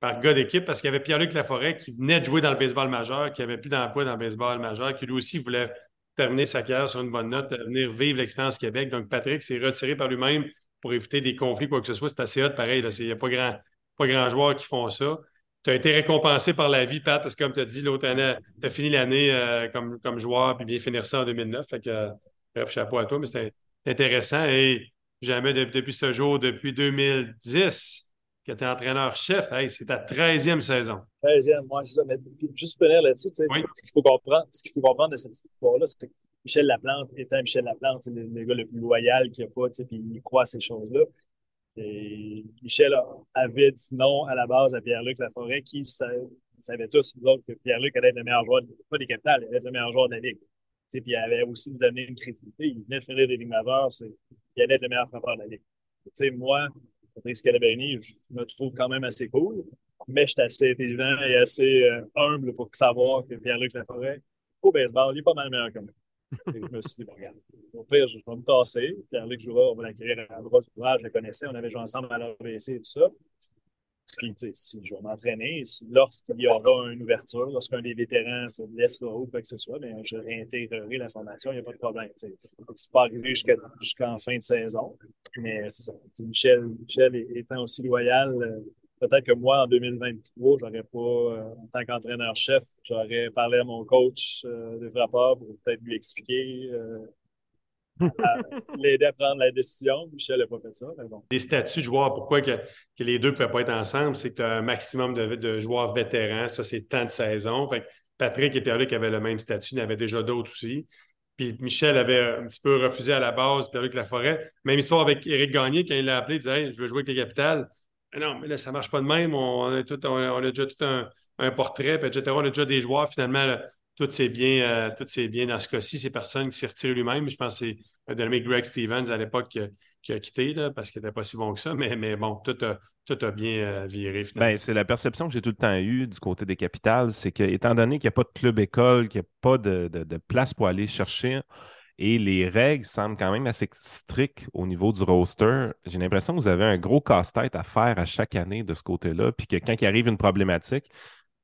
par gars d'équipe parce qu'il y avait Pierre-Luc Laforêt qui venait de jouer dans le baseball majeur, qui n'avait plus d'emploi dans le baseball majeur, qui lui aussi voulait terminer sa carrière sur une bonne note, venir vivre l'expérience Québec. Donc, Patrick s'est retiré par lui-même pour éviter des conflits, quoi que ce soit. C'est assez hot, pareil. Il n'y a pas grand, pas grand joueur qui font ça. Tu as été récompensé par la vie, Pat, parce que comme tu as dit, l'autre année, tu as fini l'année euh, comme, comme joueur, puis bien finir ça en 2009. Fait que, bref, chapeau à toi, mais c'était intéressant. Et jamais depuis ce jour, depuis 2010, que tu es entraîneur-chef. c'est ta 13e saison. 13e, moi, c'est ça. Mais juste pour finir là-dessus, ce qu'il faut comprendre, ce qu'il faut comprendre de cette histoire-là, c'est que Michel Laplante, étant Michel Laplante, c'est le, le, gars le plus loyal qu'il n'y a pas, puis il croit à ces choses-là. Et Michel avait dit non à la base à Pierre-Luc Laforêt, qui savait tous, autres, que Pierre-Luc allait être le meilleur joueur, pas des capitales, allait être le meilleur joueur de la Ligue. puis il avait aussi nous amené une crédibilité. Il venait de finir des Ligues majeures, il allait être le meilleur frappeur de la Ligue. sais, moi, Patrice Calabrini, je me trouve quand même assez cool, mais je suis assez intelligent et assez euh, humble pour savoir que Pierre-Luc Laforêt, au baseball, il est pas mal meilleur que moi. je me suis dit, bon, regarde, au pire, je vais me tasser. Pierre-Luc on va l'acquérir à droite je le connaissais, on avait joué ensemble à l'AVC et tout ça. Puis, tu sais, si je vais m'entraîner, lorsqu'il y aura une ouverture, lorsqu'un des vétérans se blessera ou quoi que ce soit, bien, je réintégrerai la formation, il n'y a pas de problème. Ce n'est pas arrivé jusqu'en fin de saison, mais c'est ça. Michel, Michel étant aussi loyal, euh, peut-être que moi, en 2023, j'aurais pas, euh, en tant qu'entraîneur-chef, j'aurais parlé à mon coach euh, de frappeur pour peut-être lui expliquer l'aider à prendre la décision. Michel n'a pas fait ça, bon. Les statuts de joueurs, pourquoi que, les deux ne pouvaient pas être ensemble, c'est que tu as un maximum de, joueurs vétérans. Ça, c'est tant de saisons. Fait Patrick et Pierre-Luc avaient le même statut, il y en avait déjà d'autres aussi. Puis Michel avait un petit peu refusé à la base, Pierre-Luc Laforêt. Même histoire avec Éric Gagné, quand il l'a appelé, il disait Je veux jouer avec les capitales. non, mais là, ça ne marche pas de même. On, a, tout, on, a, déjà tout un, portrait, etc. On a déjà des joueurs. Finalement, tout c'est bien, euh, bien dans ce cas-ci. C'est personne qui s'est retiré lui-même. Je pense que c'est un ami Greg Stevens à l'époque qui, a quitté là, parce qu'il n'était pas si bon que ça. Mais, bon, tout a, tout a bien euh, viré finalement. Ben, c'est la perception que j'ai tout le temps eue du côté des capitales. C'est que, étant donné qu'il n'y a pas de club-école, qu'il n'y a pas de, de, place pour aller chercher, et les règles semblent quand même assez strictes au niveau du roster. J'ai l'impression que vous avez un gros casse-tête à faire à chaque année de ce côté-là. Puis que quand il arrive une problématique,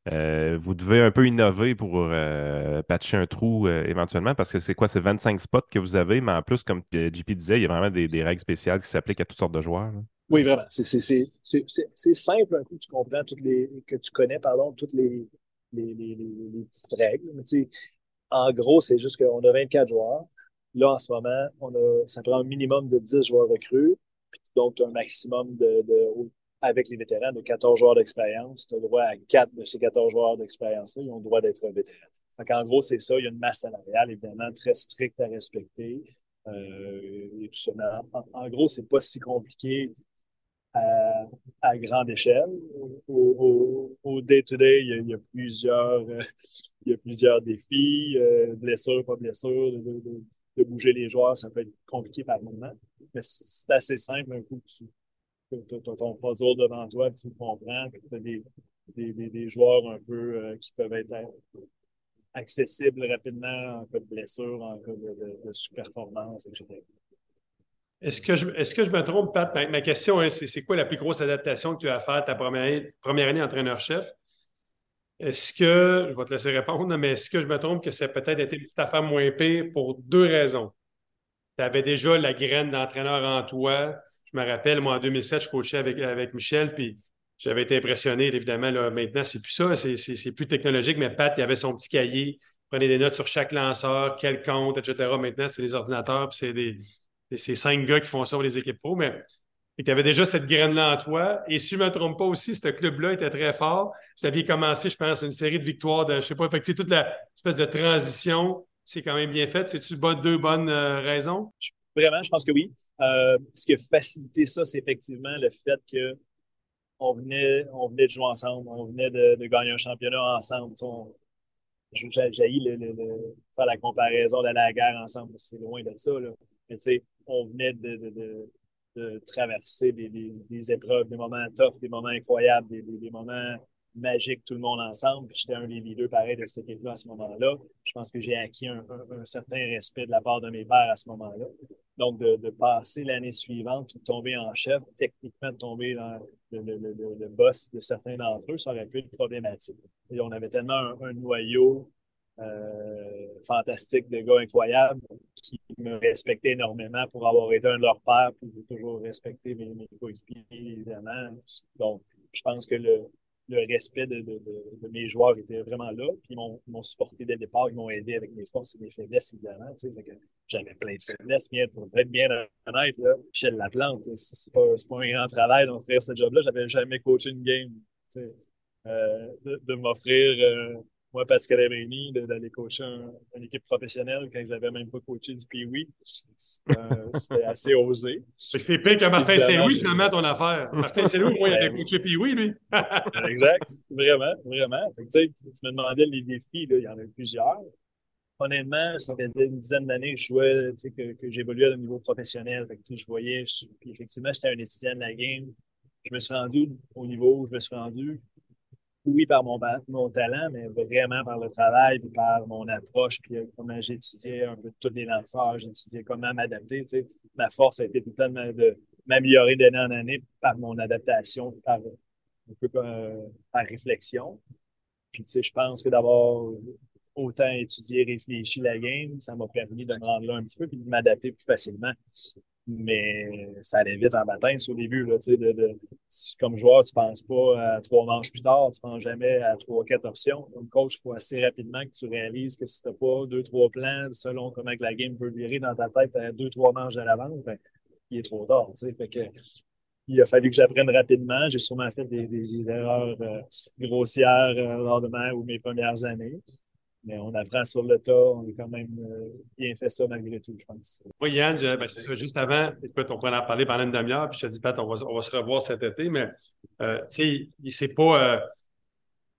euh, vous devez un peu innover pour euh, patcher un trou euh, éventuellement parce que c'est quoi? C'est 25 spots que vous avez, mais en plus, comme JP disait, il y a vraiment des, règles spéciales qui s'appliquent à toutes sortes de joueurs. Oui, vraiment. C'est simple un coup, tu comprends toutes les. que tu connais, pardon, toutes les, petites règles. en gros, c'est juste qu'on a 24 joueurs. Là, en ce moment, ça prend un minimum de 10 joueurs recrues, donc un maximum de, de avec les vétérans de 14 joueurs d'expérience. Tu as droit à 4 de ces 14 joueurs d'expérience-là. Ils ont le droit d'être vétérans. Donc, en gros, c'est ça. Il y a une masse salariale, évidemment, très stricte à respecter. Euh, et tout ça. en, gros, c'est pas si compliqué à, à grande échelle. Au day-to-day, il, y a plusieurs, euh, il y a plusieurs défis. Euh, blessure, pas blessure, de, de, de, bouger les joueurs, ça peut être compliqué par moment. Mais c'est assez simple un coup tu tu as ton puzzle devant toi, tu comprends, tu as des, des, des, joueurs un peu euh, qui peuvent être accessibles rapidement en cas de blessure, en cas de, de, sous-performance, etc. Est-ce que, je, est-ce que je me trompe, Pat? Ma, question, c'est, c'est quoi la plus grosse adaptation que tu as à faire ta première première année entraîneur-chef? Est-ce que, je vais te laisser répondre, mais est-ce que je me trompe que ça peut-être été une petite affaire moins pire pour deux raisons? Tu avais déjà la graine d'entraîneur en toi, je me rappelle, moi, en 2007, je coachais avec, avec Michel, puis j'avais été impressionné. Évidemment, là, maintenant, c'est plus ça, c'est plus technologique, mais Pat, il avait son petit cahier, prenait des notes sur chaque lanceur, quel compte, etc. Maintenant, c'est les ordinateurs, puis c'est des, ces cinq gars qui font ça pour les équipes pro, mais tu avais déjà cette graine-là en toi. Et si je ne me trompe pas aussi, ce club-là était très fort. Ça avait commencé, je pense, une série de victoires de, je sais pas, fait toute la espèce de transition, c'est quand même bien fait. C'est-tu deux bonnes euh, raisons? Vraiment, je pense que oui. Euh, ce qui a facilité ça, c'est effectivement le fait que on venait, on venait de jouer ensemble, on venait de, gagner un championnat ensemble. J'ai le, le, faire la comparaison à la guerre ensemble, c'est loin de ça. Là. Mais tu sais, on venait de, de traverser des, des, épreuves, des moments tough, des moments incroyables, des moments magique tout le monde ensemble. Puis j'étais un des leaders pareil de cette équipe-là à ce moment-là. Je pense que j'ai acquis un, certain respect de la part de mes pères à ce moment-là. Donc, de, passer l'année suivante puis de tomber en chef, techniquement de tomber dans le, boss de certains d'entre eux, ça aurait pu être problématique. Et on avait tellement un, noyau euh, fantastique de gars incroyables qui me respectaient énormément pour avoir été un de leurs pères, puis toujours respecté mes, mes coéquipiers, évidemment. Donc, je pense que le, le respect de, de, de, mes joueurs était vraiment là. Puis ils m'ont supporté dès le départ, ils m'ont aidé avec mes forces et mes faiblesses, évidemment. J'avais plein de faiblesses, bien, pour être bien honnête. Là. Michel Laplante, c'est pas, pas un grand travail d'offrir ce job-là. J'avais jamais coaché une game. Euh, de, m'offrir euh, moi, Pascal Rémy, d'aller coacher une équipe professionnelle quand je n'avais même pas coaché du Pee-Wee, c'était assez osé. C'est pire que Martin Saint-Louis, finalement, ton affaire. Martin Saint-Louis, moi, il avait coaché Pee-Wee, lui. exact. Vraiment, vraiment. tu sais, tu me demandais les défis, là, il y en a eu plusieurs. Honnêtement, ça faisait une dizaine d'années que je jouais, que, que j'évoluais au niveau professionnel. je voyais, puis effectivement, j'étais un étudiant de la game. Je me suis rendu au niveau où je me suis rendu oui, par mon, mon talent, mais vraiment par le travail, puis par mon approche, puis euh, comment j'étudiais un peu tous les lanceurs, j'étudiais comment m'adapter. Tu sais. Ma force a été tout le temps de m'améliorer d'année en année par mon adaptation, par, un peu euh, par réflexion. Puis, tu sais, je pense que d'avoir autant étudié, réfléchi la game, ça m'a permis de me rendre là un petit peu, puis de m'adapter plus facilement. Mais ça allait vite en bataille au début. Là, de, de, comme joueur, tu ne penses pas à trois manches plus tard, tu ne penses jamais à trois, quatre options. Comme coach, il faut assez rapidement que tu réalises que si tu n'as pas deux, trois plans, selon comment la game peut virer dans ta tête à deux, trois manches à l'avance, ben, il est trop tard. Il a fallu que j'apprenne rapidement. J'ai sûrement fait des, des, erreurs euh, grossières euh, lors de ma ou mes premières années. Mais on apprend sur le tas, on a quand même euh, bien fait ça malgré tout, je pense. Oui, Yann, ben, c'est ça, juste avant, écoute, on pourrait en parler pendant une demi-heure, puis je te dis, Pat, on va, se revoir cet été, mais euh, tu sais, c'est pas. Euh,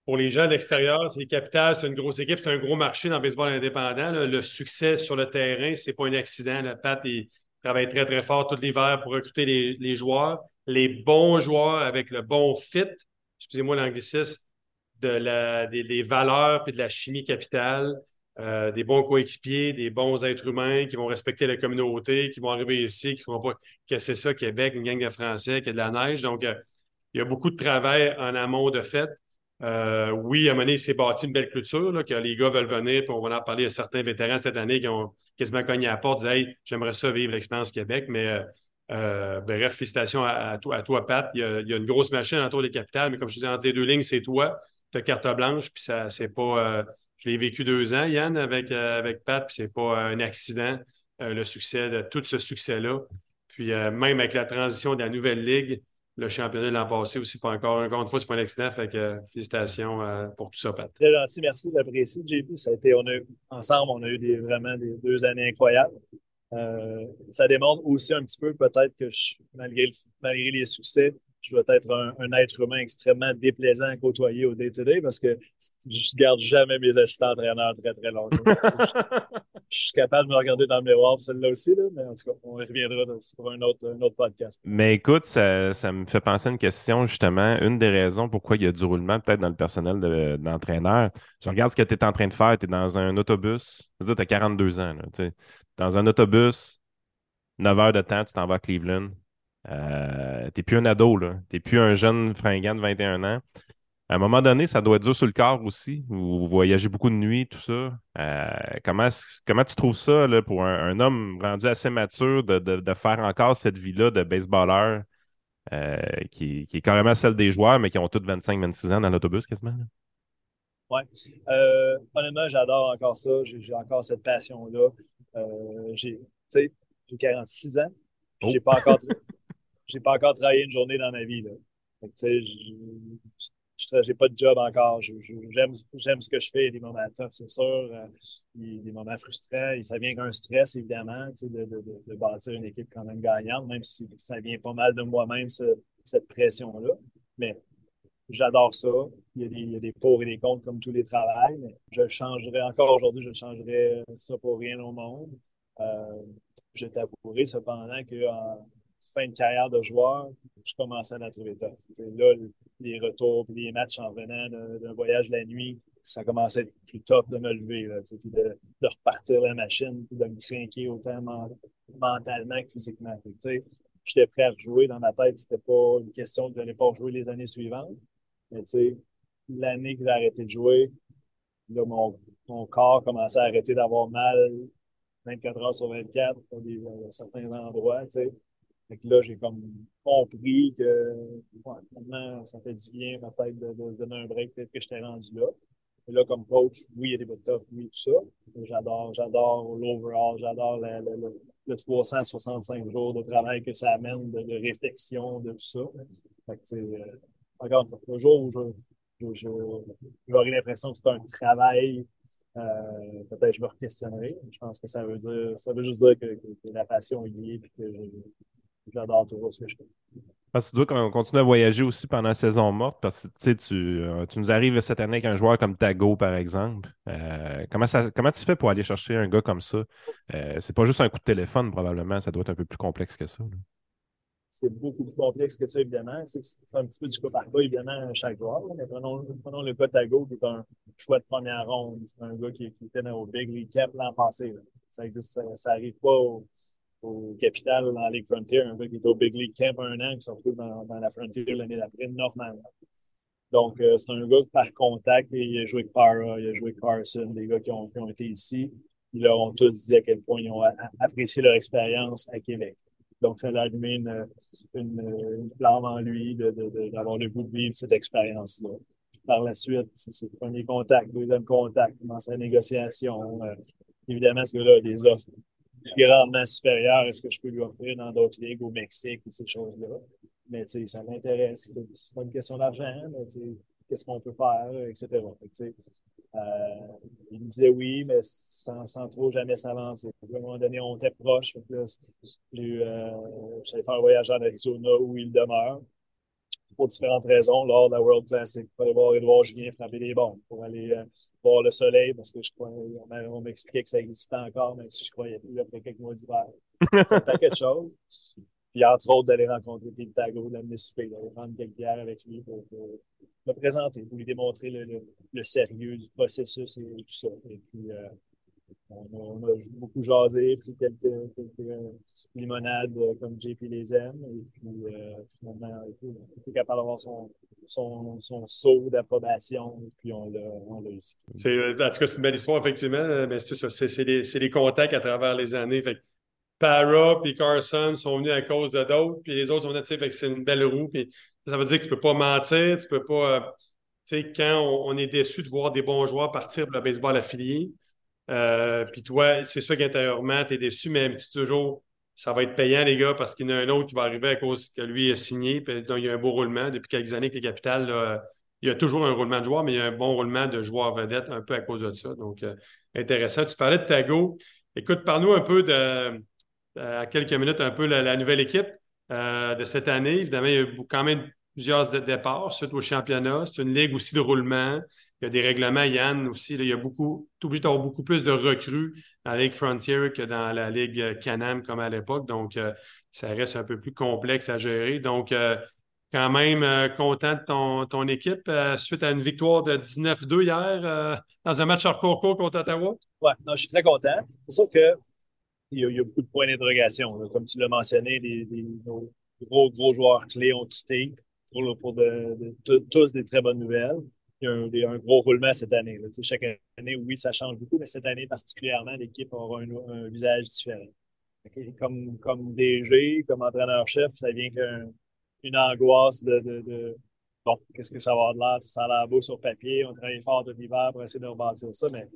pour les gens de l'extérieur, c'est Capital, c'est une grosse équipe, c'est un gros marché dans le baseball indépendant. Le succès sur le terrain, c'est pas un accident. Pat, il travaille très, très fort tout l'hiver pour recruter les, les joueurs, les bons joueurs avec le bon fit. Excusez-moi l'anglicisme de la, des, valeurs et de la chimie capitale, euh, des bons coéquipiers, des bons êtres humains qui vont respecter la communauté, qui vont arriver ici, qui ne vont pas casser ça, Québec, une gang de Français, qui a de la neige. Donc, euh, il y a beaucoup de travail en amont de fait. Euh, oui, à donné, c'est bâti une belle culture, là, que les gars veulent venir, puis on va en parler à certains vétérans cette année qui ont quasiment cogné la porte, disaient Hey, j'aimerais ça vivre l'expérience Québec, mais bref, félicitations à, toi, à toi, Pat. Il y, a, il y, a, une grosse machine autour des capitales, mais comme je disais, entre les deux lignes, c'est toi de carte blanche, puis ça, c'est pas. Euh, je l'ai vécu deux ans, Yann, avec, euh, avec Pat, puis c'est pas un accident, euh, le succès de tout ce succès-là. Puis même avec la transition de la nouvelle ligue, le championnat de l'an passé aussi, pas encore, encore une fois, c'est pas un accident. Fait que félicitations pour tout ça, Pat. Très gentil, merci de l'apprécier, JP. Ça a été, on a, ensemble, on a eu vraiment des deux années incroyables. ça démontre aussi un petit peu peut-être que malgré, malgré les succès, je dois être un, être humain extrêmement déplaisant à côtoyer au day-to-day parce que je garde jamais mes assistants entraîneurs très, très longtemps. je, suis capable de me regarder dans le miroir, celle-là aussi, là, mais en tout cas, on reviendra pour un autre, un autre podcast. Mais écoute, ça, ça, me fait penser à une question, justement. Une des raisons pourquoi il y a du roulement, peut-être dans le personnel d'entraîneur. De, tu regardes ce que tu es en train de faire, tu es dans un autobus, tu as 42 ans, là, dans un autobus, 9 heures de temps, tu t'en vas à Cleveland euh, t'es plus un ado, là. T'es plus un jeune fringant de 21 ans. À un moment donné, ça doit être dur sur le corps aussi. Vous voyagez beaucoup de nuit, tout ça. Euh, comment, comment tu trouves ça là, pour un, homme rendu assez mature de, faire encore cette vie-là de baseballeur euh, qui, est carrément celle des joueurs, mais qui ont tous 25-26 ans dans l'autobus quasiment? Oui. honnêtement, j'adore encore ça. J'ai encore cette passion-là. j'ai 46 ans. Oh. J'ai pas encore j'ai pas encore travaillé une journée dans ma vie. Je n'ai pas de job encore. J'aime ce que je fais. Il y a des moments tough, c'est sûr. Euh, il y a des moments frustrants. Ça vient qu'un stress, évidemment, de, de, de, bâtir une équipe quand même gagnante, même si ça vient pas mal de moi-même, cette pression-là. Mais j'adore ça. Il y, a des, il y, a des, pour et des contre comme tous les travails. Mais je changerais encore aujourd'hui, je changerais ça pour rien au monde. Euh, je t'avouerai cependant qu'en fin de carrière de joueur, je commençais à la trouver top. là, les retours et les matchs en venant d'un voyage la nuit, ça commençait à être plus top de me lever, là, de, de, repartir la machine, de me craquer autant mentalement que physiquement. J'étais prêt à rejouer dans ma tête, c'était pas une question de ne pas jouer les années suivantes. Mais l'année que j'ai arrêté de jouer, là, mon, corps commençait à arrêter d'avoir mal 24 heures sur 24 pour des, euh, certains endroits. Fait que là, j'ai comme compris que maintenant, ça fait du bien peut-être de, se donner un break, peut-être que j'étais rendu là. Et là, comme coach, oui, il y a des bouts de oui, tout ça. J'adore, j'adore l'overall, j'adore le, le, 365 jours de travail que ça amène, de, réflexion, de tout ça. Fait que, euh, encore le jour où je, j'aurais l'impression que c'est un travail. Euh, peut-être je me questionnerai. Je pense que ça veut dire, ça veut juste dire que, la passion y est et que j'adore ce que je fais. Parce que tu dois continuer à voyager aussi pendant la saison morte, parce que tu, euh, tu nous arrives cette année avec un joueur comme Tago, par exemple. Euh, comment, ça, comment tu fais pour aller chercher un gars comme ça? Euh, c'est pas juste un coup de téléphone, probablement. Ça doit être un peu plus complexe que ça. C'est beaucoup plus complexe que ça, évidemment. C'est un petit peu du cas par cas, évidemment, chaque joueur. Mais prenons, le cas de Tago, qui est un choix de première ronde. C'est un gars qui, qui était au Big League Cap l'an passé. Ça existe, ça, arrive pas au, au Capital dans la Ligue Frontier, un gars qui était au Big League Camp un an, qui se retrouve dans, dans la Frontier l'année d'après, Northman. Donc, euh, c'est un gars par contact, il a joué avec Para, il a joué avec Carson, des gars qui ont, qui ont été ici. Ils leur ont tous dit à quel point ils ont apprécié leur expérience à Québec. Donc, ça a allumé une, une, flamme en lui d'avoir le goût de vivre cette expérience-là. Par la suite, c'est le premier contact, deuxième contact, commence la négociation. Euh, évidemment, ce gars-là a des offres grandement supérieur à ce que je peux lui offrir dans d'autres ligues au Mexique et ces choses-là. Mais tu sais, ça m'intéresse. C'est pas une question d'argent, mais tu sais, qu'est-ce qu'on peut faire, etc. euh, il me disait oui, mais sans, sans trop jamais s'avancer. À un moment donné, on était proche. J'ai euh, j'allais faire un voyage en Arizona où il demeure pour différentes raisons lors de la World Classic pour aller voir Edouard Julien frapper des bombes, pour aller euh, voir le soleil, parce que je crois, on m'expliquait que ça existait encore, même si je croyais plus après quelques mois d'hiver. C'est un paquet de choses. Puis entre autres, d'aller rencontrer Pete Tago, l'amener souper, d'aller prendre quelques bières avec lui pour, le présenter, pour lui démontrer le, le, sérieux du processus et tout ça. Et puis, euh, on a, beaucoup jasé, pris quelques, quelques limonades euh, comme JP les aime. Et puis, euh, finalement, était capable d'avoir son, son, son saut d'approbation. Et puis, on l'a ici. Euh, en tout cas, c'est une belle histoire, effectivement. Mais c'est c'est les, contacts à travers les années. Fait Para et Carson sont venus à cause de d'autres, puis les autres sont venus, fait que c'est une belle roue. Puis ça veut dire que tu peux pas mentir, tu peux pas. tu sais, quand on, est déçu de voir des bons joueurs partir pour le baseball affilié, euh, puis toi, c'est sûr qu'intérieurement, tu es déçu, mais tu toujours, ça va être payant, les gars, parce qu'il y en a un autre qui va arriver à cause que lui a signé. Puis donc, il y a un beau roulement. Depuis quelques années que les capitales, il y a toujours un roulement de joueurs, mais il y a un bon roulement de joueurs vedettes un peu à cause de ça. Donc, euh, intéressant. Tu parlais de Tago. Écoute, parle-nous un peu de, à quelques minutes, un peu la, nouvelle équipe euh, de cette année. Évidemment, il y a quand même plusieurs départs suite au championnat. C'est une ligue aussi de roulement. Il y a des règlements, Yann, aussi. il y a beaucoup, tu obligé d'avoir beaucoup plus de recrues dans la Ligue Frontier que dans la Ligue Canam comme à l'époque. Donc, euh, ça reste un peu plus complexe à gérer. Donc, euh, quand même euh, content de ton, équipe suite à une victoire de 19-2 hier dans un match hors concours contre Ottawa. Oui, je suis très content. C'est sûr que il y, a, beaucoup de points d'interrogation. Comme tu l'as mentionné, nos gros, gros joueurs clés ont quitté pour, pour de, tous des très bonnes nouvelles il y a un, gros roulement cette année. Chaque année, oui, ça change beaucoup, mais cette année particulièrement, l'équipe aura un, visage différent. Comme, comme DG, comme entraîneur-chef, ça vient qu'une angoisse de, de, bon, qu'est-ce que ça va avoir de l'air? Ça a l'air beau sur papier, on travaille fort tout l'hiver pour essayer de rebâtir ça, mais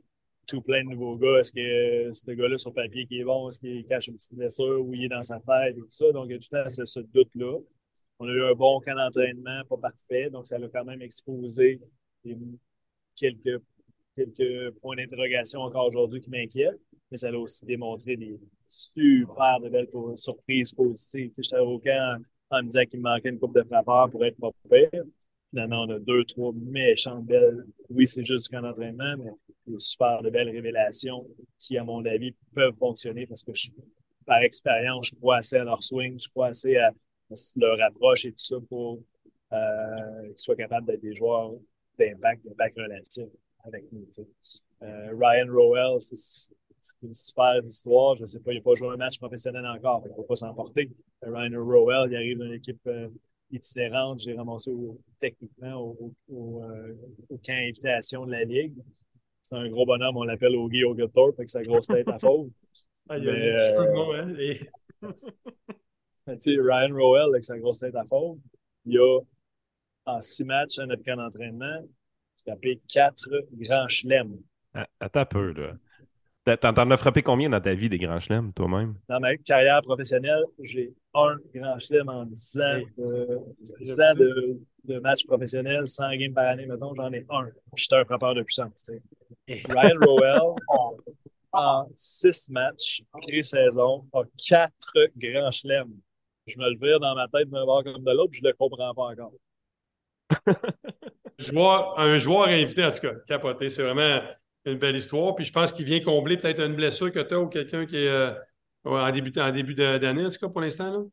tout plein de nouveaux gars. Est-ce que ce gars-là sur papier qui est bon, est-ce qu'il cache une petite blessure ou il est dans sa tête et tout ça? Donc, il y a tout le temps ce, ce doute-là. On a eu un bon camp d'entraînement, pas parfait, donc ça l'a quand même exposé quelques, quelques points d'interrogation encore aujourd'hui qui m'inquiètent, mais ça a aussi démontré des super de belles surprises positives. J'étais au camp en me disant qu'il me manquait une coupe de frappeurs pour être pas pire. Finalement, on a deux, trois méchantes belles. Oui, c'est juste du camp d'entraînement, mais des super de belles révélations qui, à mon avis, peuvent fonctionner parce que par expérience, je crois assez à leur swing, je crois assez à, leur approche et tout ça pour euh, qu'ils soient capables d'être des joueurs d'impact, d'impact relatif avec nous. Euh, Ryan Rowell, c'est une super histoire. Je ne sais pas, il n'a pas joué un match professionnel encore, il ne peut pas s'emporter. Ryan Rowell, il arrive dans une équipe euh, itinérante. J'ai ramassé techniquement au, au, euh, au, camp invitation de la Ligue. C'est un gros bonhomme, on l'appelle Ogie Oglethorpe avec sa grosse tête à fauve. Ah, il y a mais, euh, hein, Ryan Rowell avec sa grosse tête à fauve, il a en six matchs à notre camp d'entraînement, c'est tapé quatre grands chelems. Ah, attends un peu, là. T'en as frappé combien dans ta vie des grands chelems, toi-même? Dans ma carrière professionnelle, j'ai un grand chelem en dix ans, de, de matchs professionnels, 100 games par année, mettons, j'en ai un. Puis j'étais un frappeur de puissance. Ryan Rowell, en six matchs, pré-saison, a quatre grands chelems. Je me le vire dans ma tête d'un bord comme de l'autre, puis je ne le comprends pas encore. un joueur invité, en tout cas, capoté. C'est vraiment une belle histoire. Puis je pense qu'il vient combler peut-être une blessure que tu as ou quelqu'un qui est euh, en début, d'année, en tout cas, pour l'instant.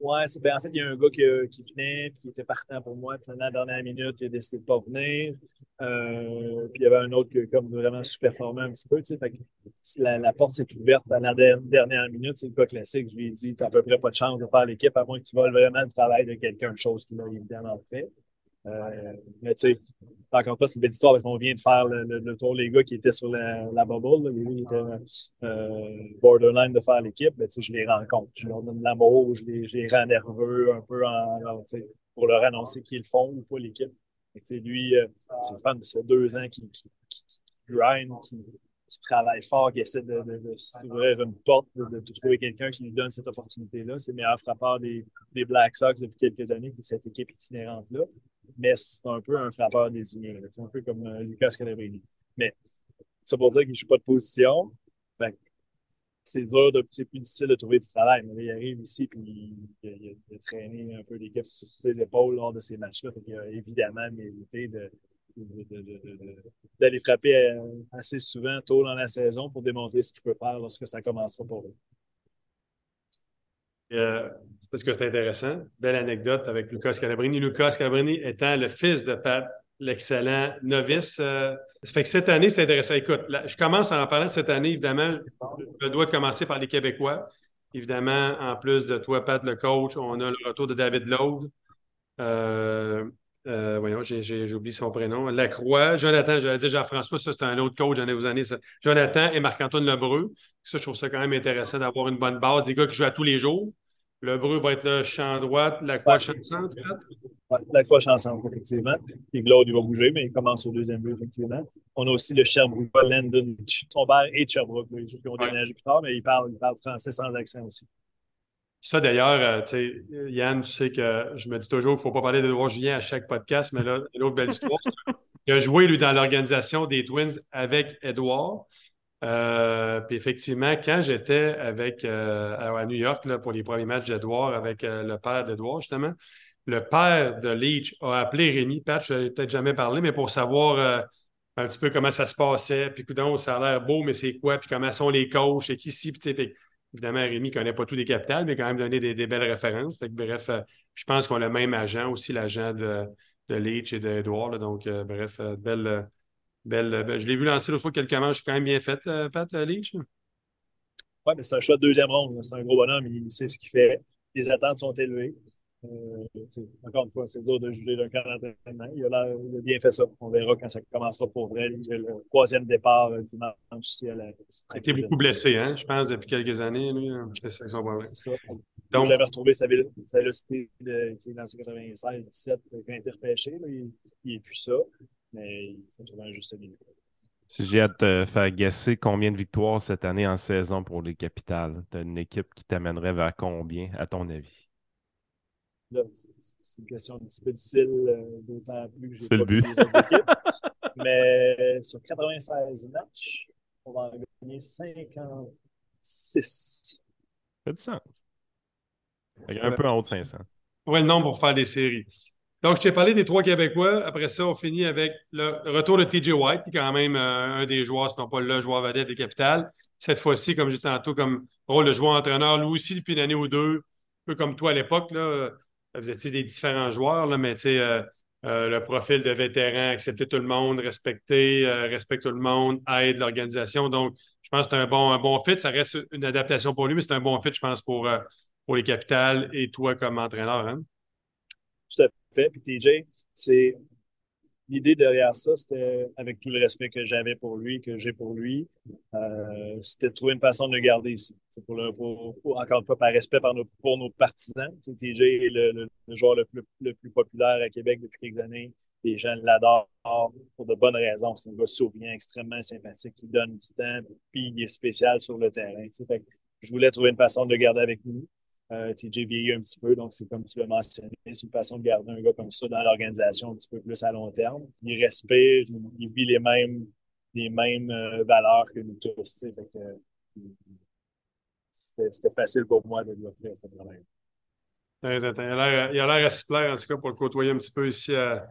Ouais, c'est ben, en fait, il y a un gars qui, qui venait, puis qui était partant pour moi, puis la dernière minute, il a décidé de pas venir. Euh, puis il y avait un autre qui comme vraiment super performant un petit peu. Tu sais, la, porte s'est ouverte à la dernière minute. C'est le cas classique. Je lui ai dit, tu n'as à peu près pas de chance de faire l'équipe, à moins que tu voles vraiment le travail de quelqu'un, chose qu'il a évidemment fait. Euh, mais tu sais, encore pas, c'est une belle histoire parce qu'on vient de faire le, le, tour, les gars qui étaient sur la, la bubble, là, ils étaient euh, borderline de faire l'équipe, mais tu sais, je les rencontre. Je leur donne l'amour, je les, je les rends nerveux un peu en, pour leur annoncer qu'ils le font ou pas l'équipe. Tu sais, lui, euh, c'est le fan de ces deux ans qui, qui, qui, qui grind, qui, qui travaille fort, qui essaie de, de, de s'ouvrir une porte, de, de trouver quelqu'un qui lui donne cette opportunité-là. C'est le meilleur frappeur des, des Black Sox depuis quelques années, qui cette équipe itinérante-là mais c'est un peu un frappeur désigné. C'est un peu comme euh, Lucas Calabrini. Mais ça pour dire qu'il ne joue pas de position. c'est dur, c'est plus difficile de trouver du travail. Mais il arrive ici puis il, a, traîné un peu l'équipe sur ses épaules lors de ces matchs-là. Il a évidemment mérité d'aller frapper euh, assez souvent tôt dans la saison pour démontrer ce qu'il peut faire lorsque ça commencera pour lui. Euh, parce que c'est intéressant. Belle anecdote avec Lucas Calabrini. Lucas Calabrini étant le fils de Pat, l'excellent novice. Euh, ça fait que cette année, c'est intéressant. Écoute, je commence en parler de cette année, évidemment. Je dois commencer par les Québécois. Évidemment, en plus de toi, Pat, le coach, on a le retour de David Laude. Euh, euh, voyons, j'ai oublié son prénom. Lacroix, Jonathan, j'allais dire Jean-François, ça c'est un autre coach, j'en ai vous années. Ça. Jonathan et Marc-Antoine Lebreu. Ça, je trouve ça quand même intéressant d'avoir une bonne base, des gars qui jouent à tous les jours. Le Breu va être le champ droite, la croix champ centre. La croix champ centre, effectivement. Puis Glaude, il va bouger, mais il commence au deuxième but, effectivement. On a aussi le Sherbrooke, Landon, son père et Sherbrooke. Ils ont déménagé plus tard, mais il parle, il parle français sans accent aussi. Ça, d'ailleurs, euh, Yann, tu sais que je me dis toujours qu'il ne faut pas parler d'Edouard Julien à chaque podcast, mais là, une autre belle histoire. il a joué, lui, dans l'organisation des Twins avec Edouard. Euh, puis effectivement, quand j'étais avec euh, à New York là, pour les premiers matchs d'Edouard avec euh, le père d'Edouard, justement, le père de Leach a appelé Rémi. Pat, je n'ai peut-être jamais parlé, mais pour savoir un petit peu comment ça se passait. Puis, donc, ça a l'air beau, mais c'est quoi? Puis, comment sont les coachs? Et qui ici? Puis, évidemment, Rémi ne connaît pas tous les capitales, mais quand même donné des, belles références. Bref, je pense qu'on a le même agent aussi, l'agent de, de Leach et d'Edouard. Donc, bref, belle Belle, je l'ai vu lancer l'autre fois quelques manches quand même bien fait, euh, fait euh, Leach. Oui, mais c'est un choix de deuxième ronde. C'est un gros bonhomme, il sait ce qu'il fait. Les attentes sont élevées. Euh, encore une fois, c'est dur de juger d'un camp d'entraînement. Il, il, a bien fait ça. On verra quand ça commencera pour vrai. Le troisième départ dimanche ici à la. Il a été beaucoup blessé, hein, je pense, depuis quelques années. Lui. C'est ça. Donc, j'avais retrouvé sa, sa vélocité de, dans 96-17 quand il a été repêché. il n'est plus ça mais il faut trouver un juste milieu. Si j'ai à te faire guesser combien de victoires cette année en saison pour les capitales, tu as une équipe qui t'amènerait vers combien, à ton avis? c'est une question un petit peu difficile, euh, d'autant plus que j'ai pas le but. les autres équipes. Mais sur 96 matchs, on va en gagner 56. Ça fait du sens. Un peu en haut de 500. Oui, le nombre pour faire des séries. Donc, je t'ai parlé des trois Québécois. Après ça, on finit avec le retour de TJ White, qui est quand même euh, un des joueurs, sinon pas le joueur vedette des capitales. Cette fois-ci, comme je disais tantôt, comme rôle de joueur-entraîneur, lui aussi, depuis une année ou deux, un peu comme toi à l'époque, vous étiez des différents joueurs, là, mais euh, euh, le profil de vétéran, accepter tout le monde, respecter, respecter tout le monde, aide l'organisation. Donc, je pense que c'est un bon, un bon fit. Ça reste une adaptation pour lui, mais c'est un bon fit, je pense, pour, pour les capitales et toi comme entraîneur. Hein? Tout à fait. Puis TJ, c'est l'idée derrière ça, c'était avec tout le respect que j'avais pour lui, que j'ai pour lui, euh, c'était de trouver une façon de le garder ici. Pour, encore une fois, par respect pour nos partisans. TJ est le, joueur le plus, populaire à Québec depuis quelques années. Les gens l'adorent pour de bonnes raisons. C'est un gars souriant, extrêmement sympathique, qui donne du temps, puis il est spécial sur le terrain. Je voulais trouver une façon de le garder avec nous. Euh, TJ vieillit un petit peu, donc c'est comme tu l'as mentionné, c'est une façon de garder un gars comme ça dans l'organisation un petit peu plus à long terme. Il respire, il vit les mêmes, les mêmes euh, valeurs que nous tous. C'était facile pour moi de lui offrir ce problème. Il a l'air assez clair, en tout cas, pour le côtoyer un petit peu ici à,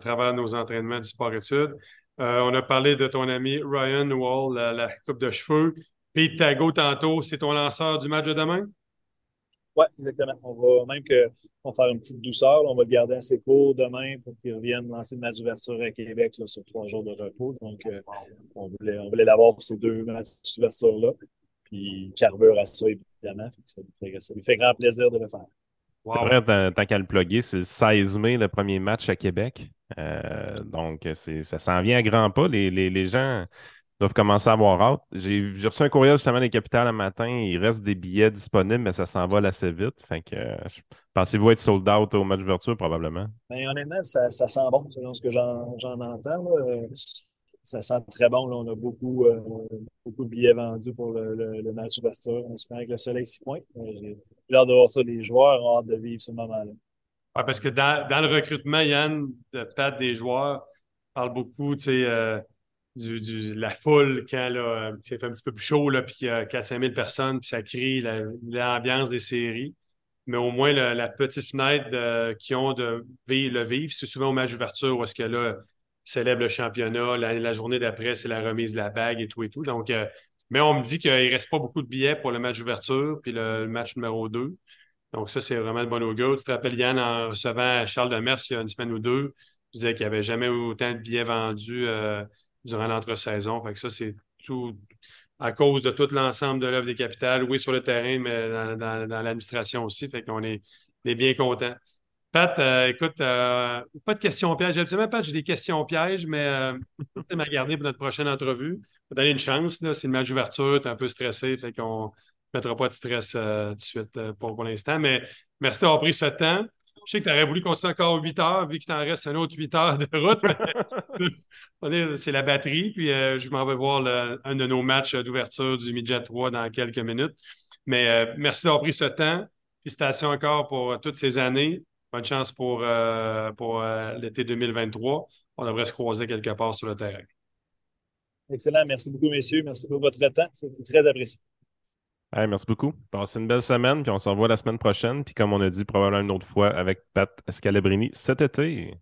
travers nos entraînements du sport-études. Euh, on a parlé de ton ami Ryan Wall, la, coupe de cheveux. Pete Tago, tantôt, c'est ton lanceur du match de demain? Oui, exactement. On va même que on va faire une petite douceur. on va le garder assez court demain pour qu'il revienne lancer le match d'ouverture à Québec sur trois jours de repos. Donc, euh, on voulait, on voulait l'avoir pour ces deux matchs d'ouverture-là. Puis, carbure à ça, évidemment. Ça lui, fait, grand plaisir de le faire. Wow. tant, qu'à le plugger, c'est le 16 mai, le premier match à Québec. Euh, donc, ça s'en vient à grands pas. Les gens doivent commencer à avoir hâte. J'ai reçu un courriel justement des capitales un matin. Il reste des billets disponibles, mais ça s'envole assez vite. Fait que pensez-vous être sold out au match virtuel probablement? Ben, honnêtement, ça, ça, sent bon selon ce que j'en entends. Ça sent très bon. Là. On a beaucoup, euh, beaucoup de billets vendus pour le, le, match d'ouverture. On espère que le soleil s'y pointe. Euh, j'ai hâte de voir ça. Les joueurs ont hâte de vivre ce moment-là. Ouais, parce que dans, dans, le recrutement, Yann, peut-être des joueurs parle beaucoup, tu sais, euh, du, la foule quand là, c'est fait un petit peu plus chaud, là, puis qu'il y a 4-5 000 personnes, puis ça crée l'ambiance des séries. Mais au moins, la petite fenêtre qui ont de vivre, le vivre, c'est souvent au match d'ouverture où est-ce que là, célèbre le championnat. La, journée d'après, c'est la remise de la bague et tout et tout. Donc, euh, mais on me dit qu'il ne reste pas beaucoup de billets pour le match d'ouverture, puis le, match numéro 2. Donc, ça, c'est vraiment le bon augure. Tu te rappelles, Yann, en recevant Charles Demers il y a une semaine ou deux, je disais qu'il n'y avait jamais autant de billets vendus. Euh, durant l'entre-saison. Fait que ça, c'est tout à cause de tout l'ensemble de l'œuvre des capitales, oui, sur le terrain, mais dans, l'administration aussi. Fait qu'on est, bien content. Pat, euh, écoute, euh, pas de questions pièges. Absolument pas, j'ai des questions pièges, mais euh, je vais garder pour notre prochaine entrevue. On va donner une chance. C'est le match d'ouverture, tu es un peu stressé, fait qu'on ne mettra pas de stress tout de suite pour, pour l'instant. Mais merci d'avoir pris ce temps. Je sais que tu aurais voulu continuer encore 8 heures, vu qu'il t'en reste un autre 8 heures de route. c'est la batterie. Puis euh, je m'en vais voir un de nos matchs d'ouverture du Midget 3 dans quelques minutes. Mais euh, merci d'avoir pris ce temps. Félicitations encore pour toutes ces années. Bonne chance pour, euh, pour l'été 2023. On devrait se croiser quelque part sur le terrain. Excellent. Merci beaucoup, messieurs. Merci pour votre temps. C'est très apprécié merci beaucoup. Passez une belle semaine, puis on se revoit la semaine prochaine. Puis comme on a dit probablement une autre fois avec Pat Scalabrini cet été.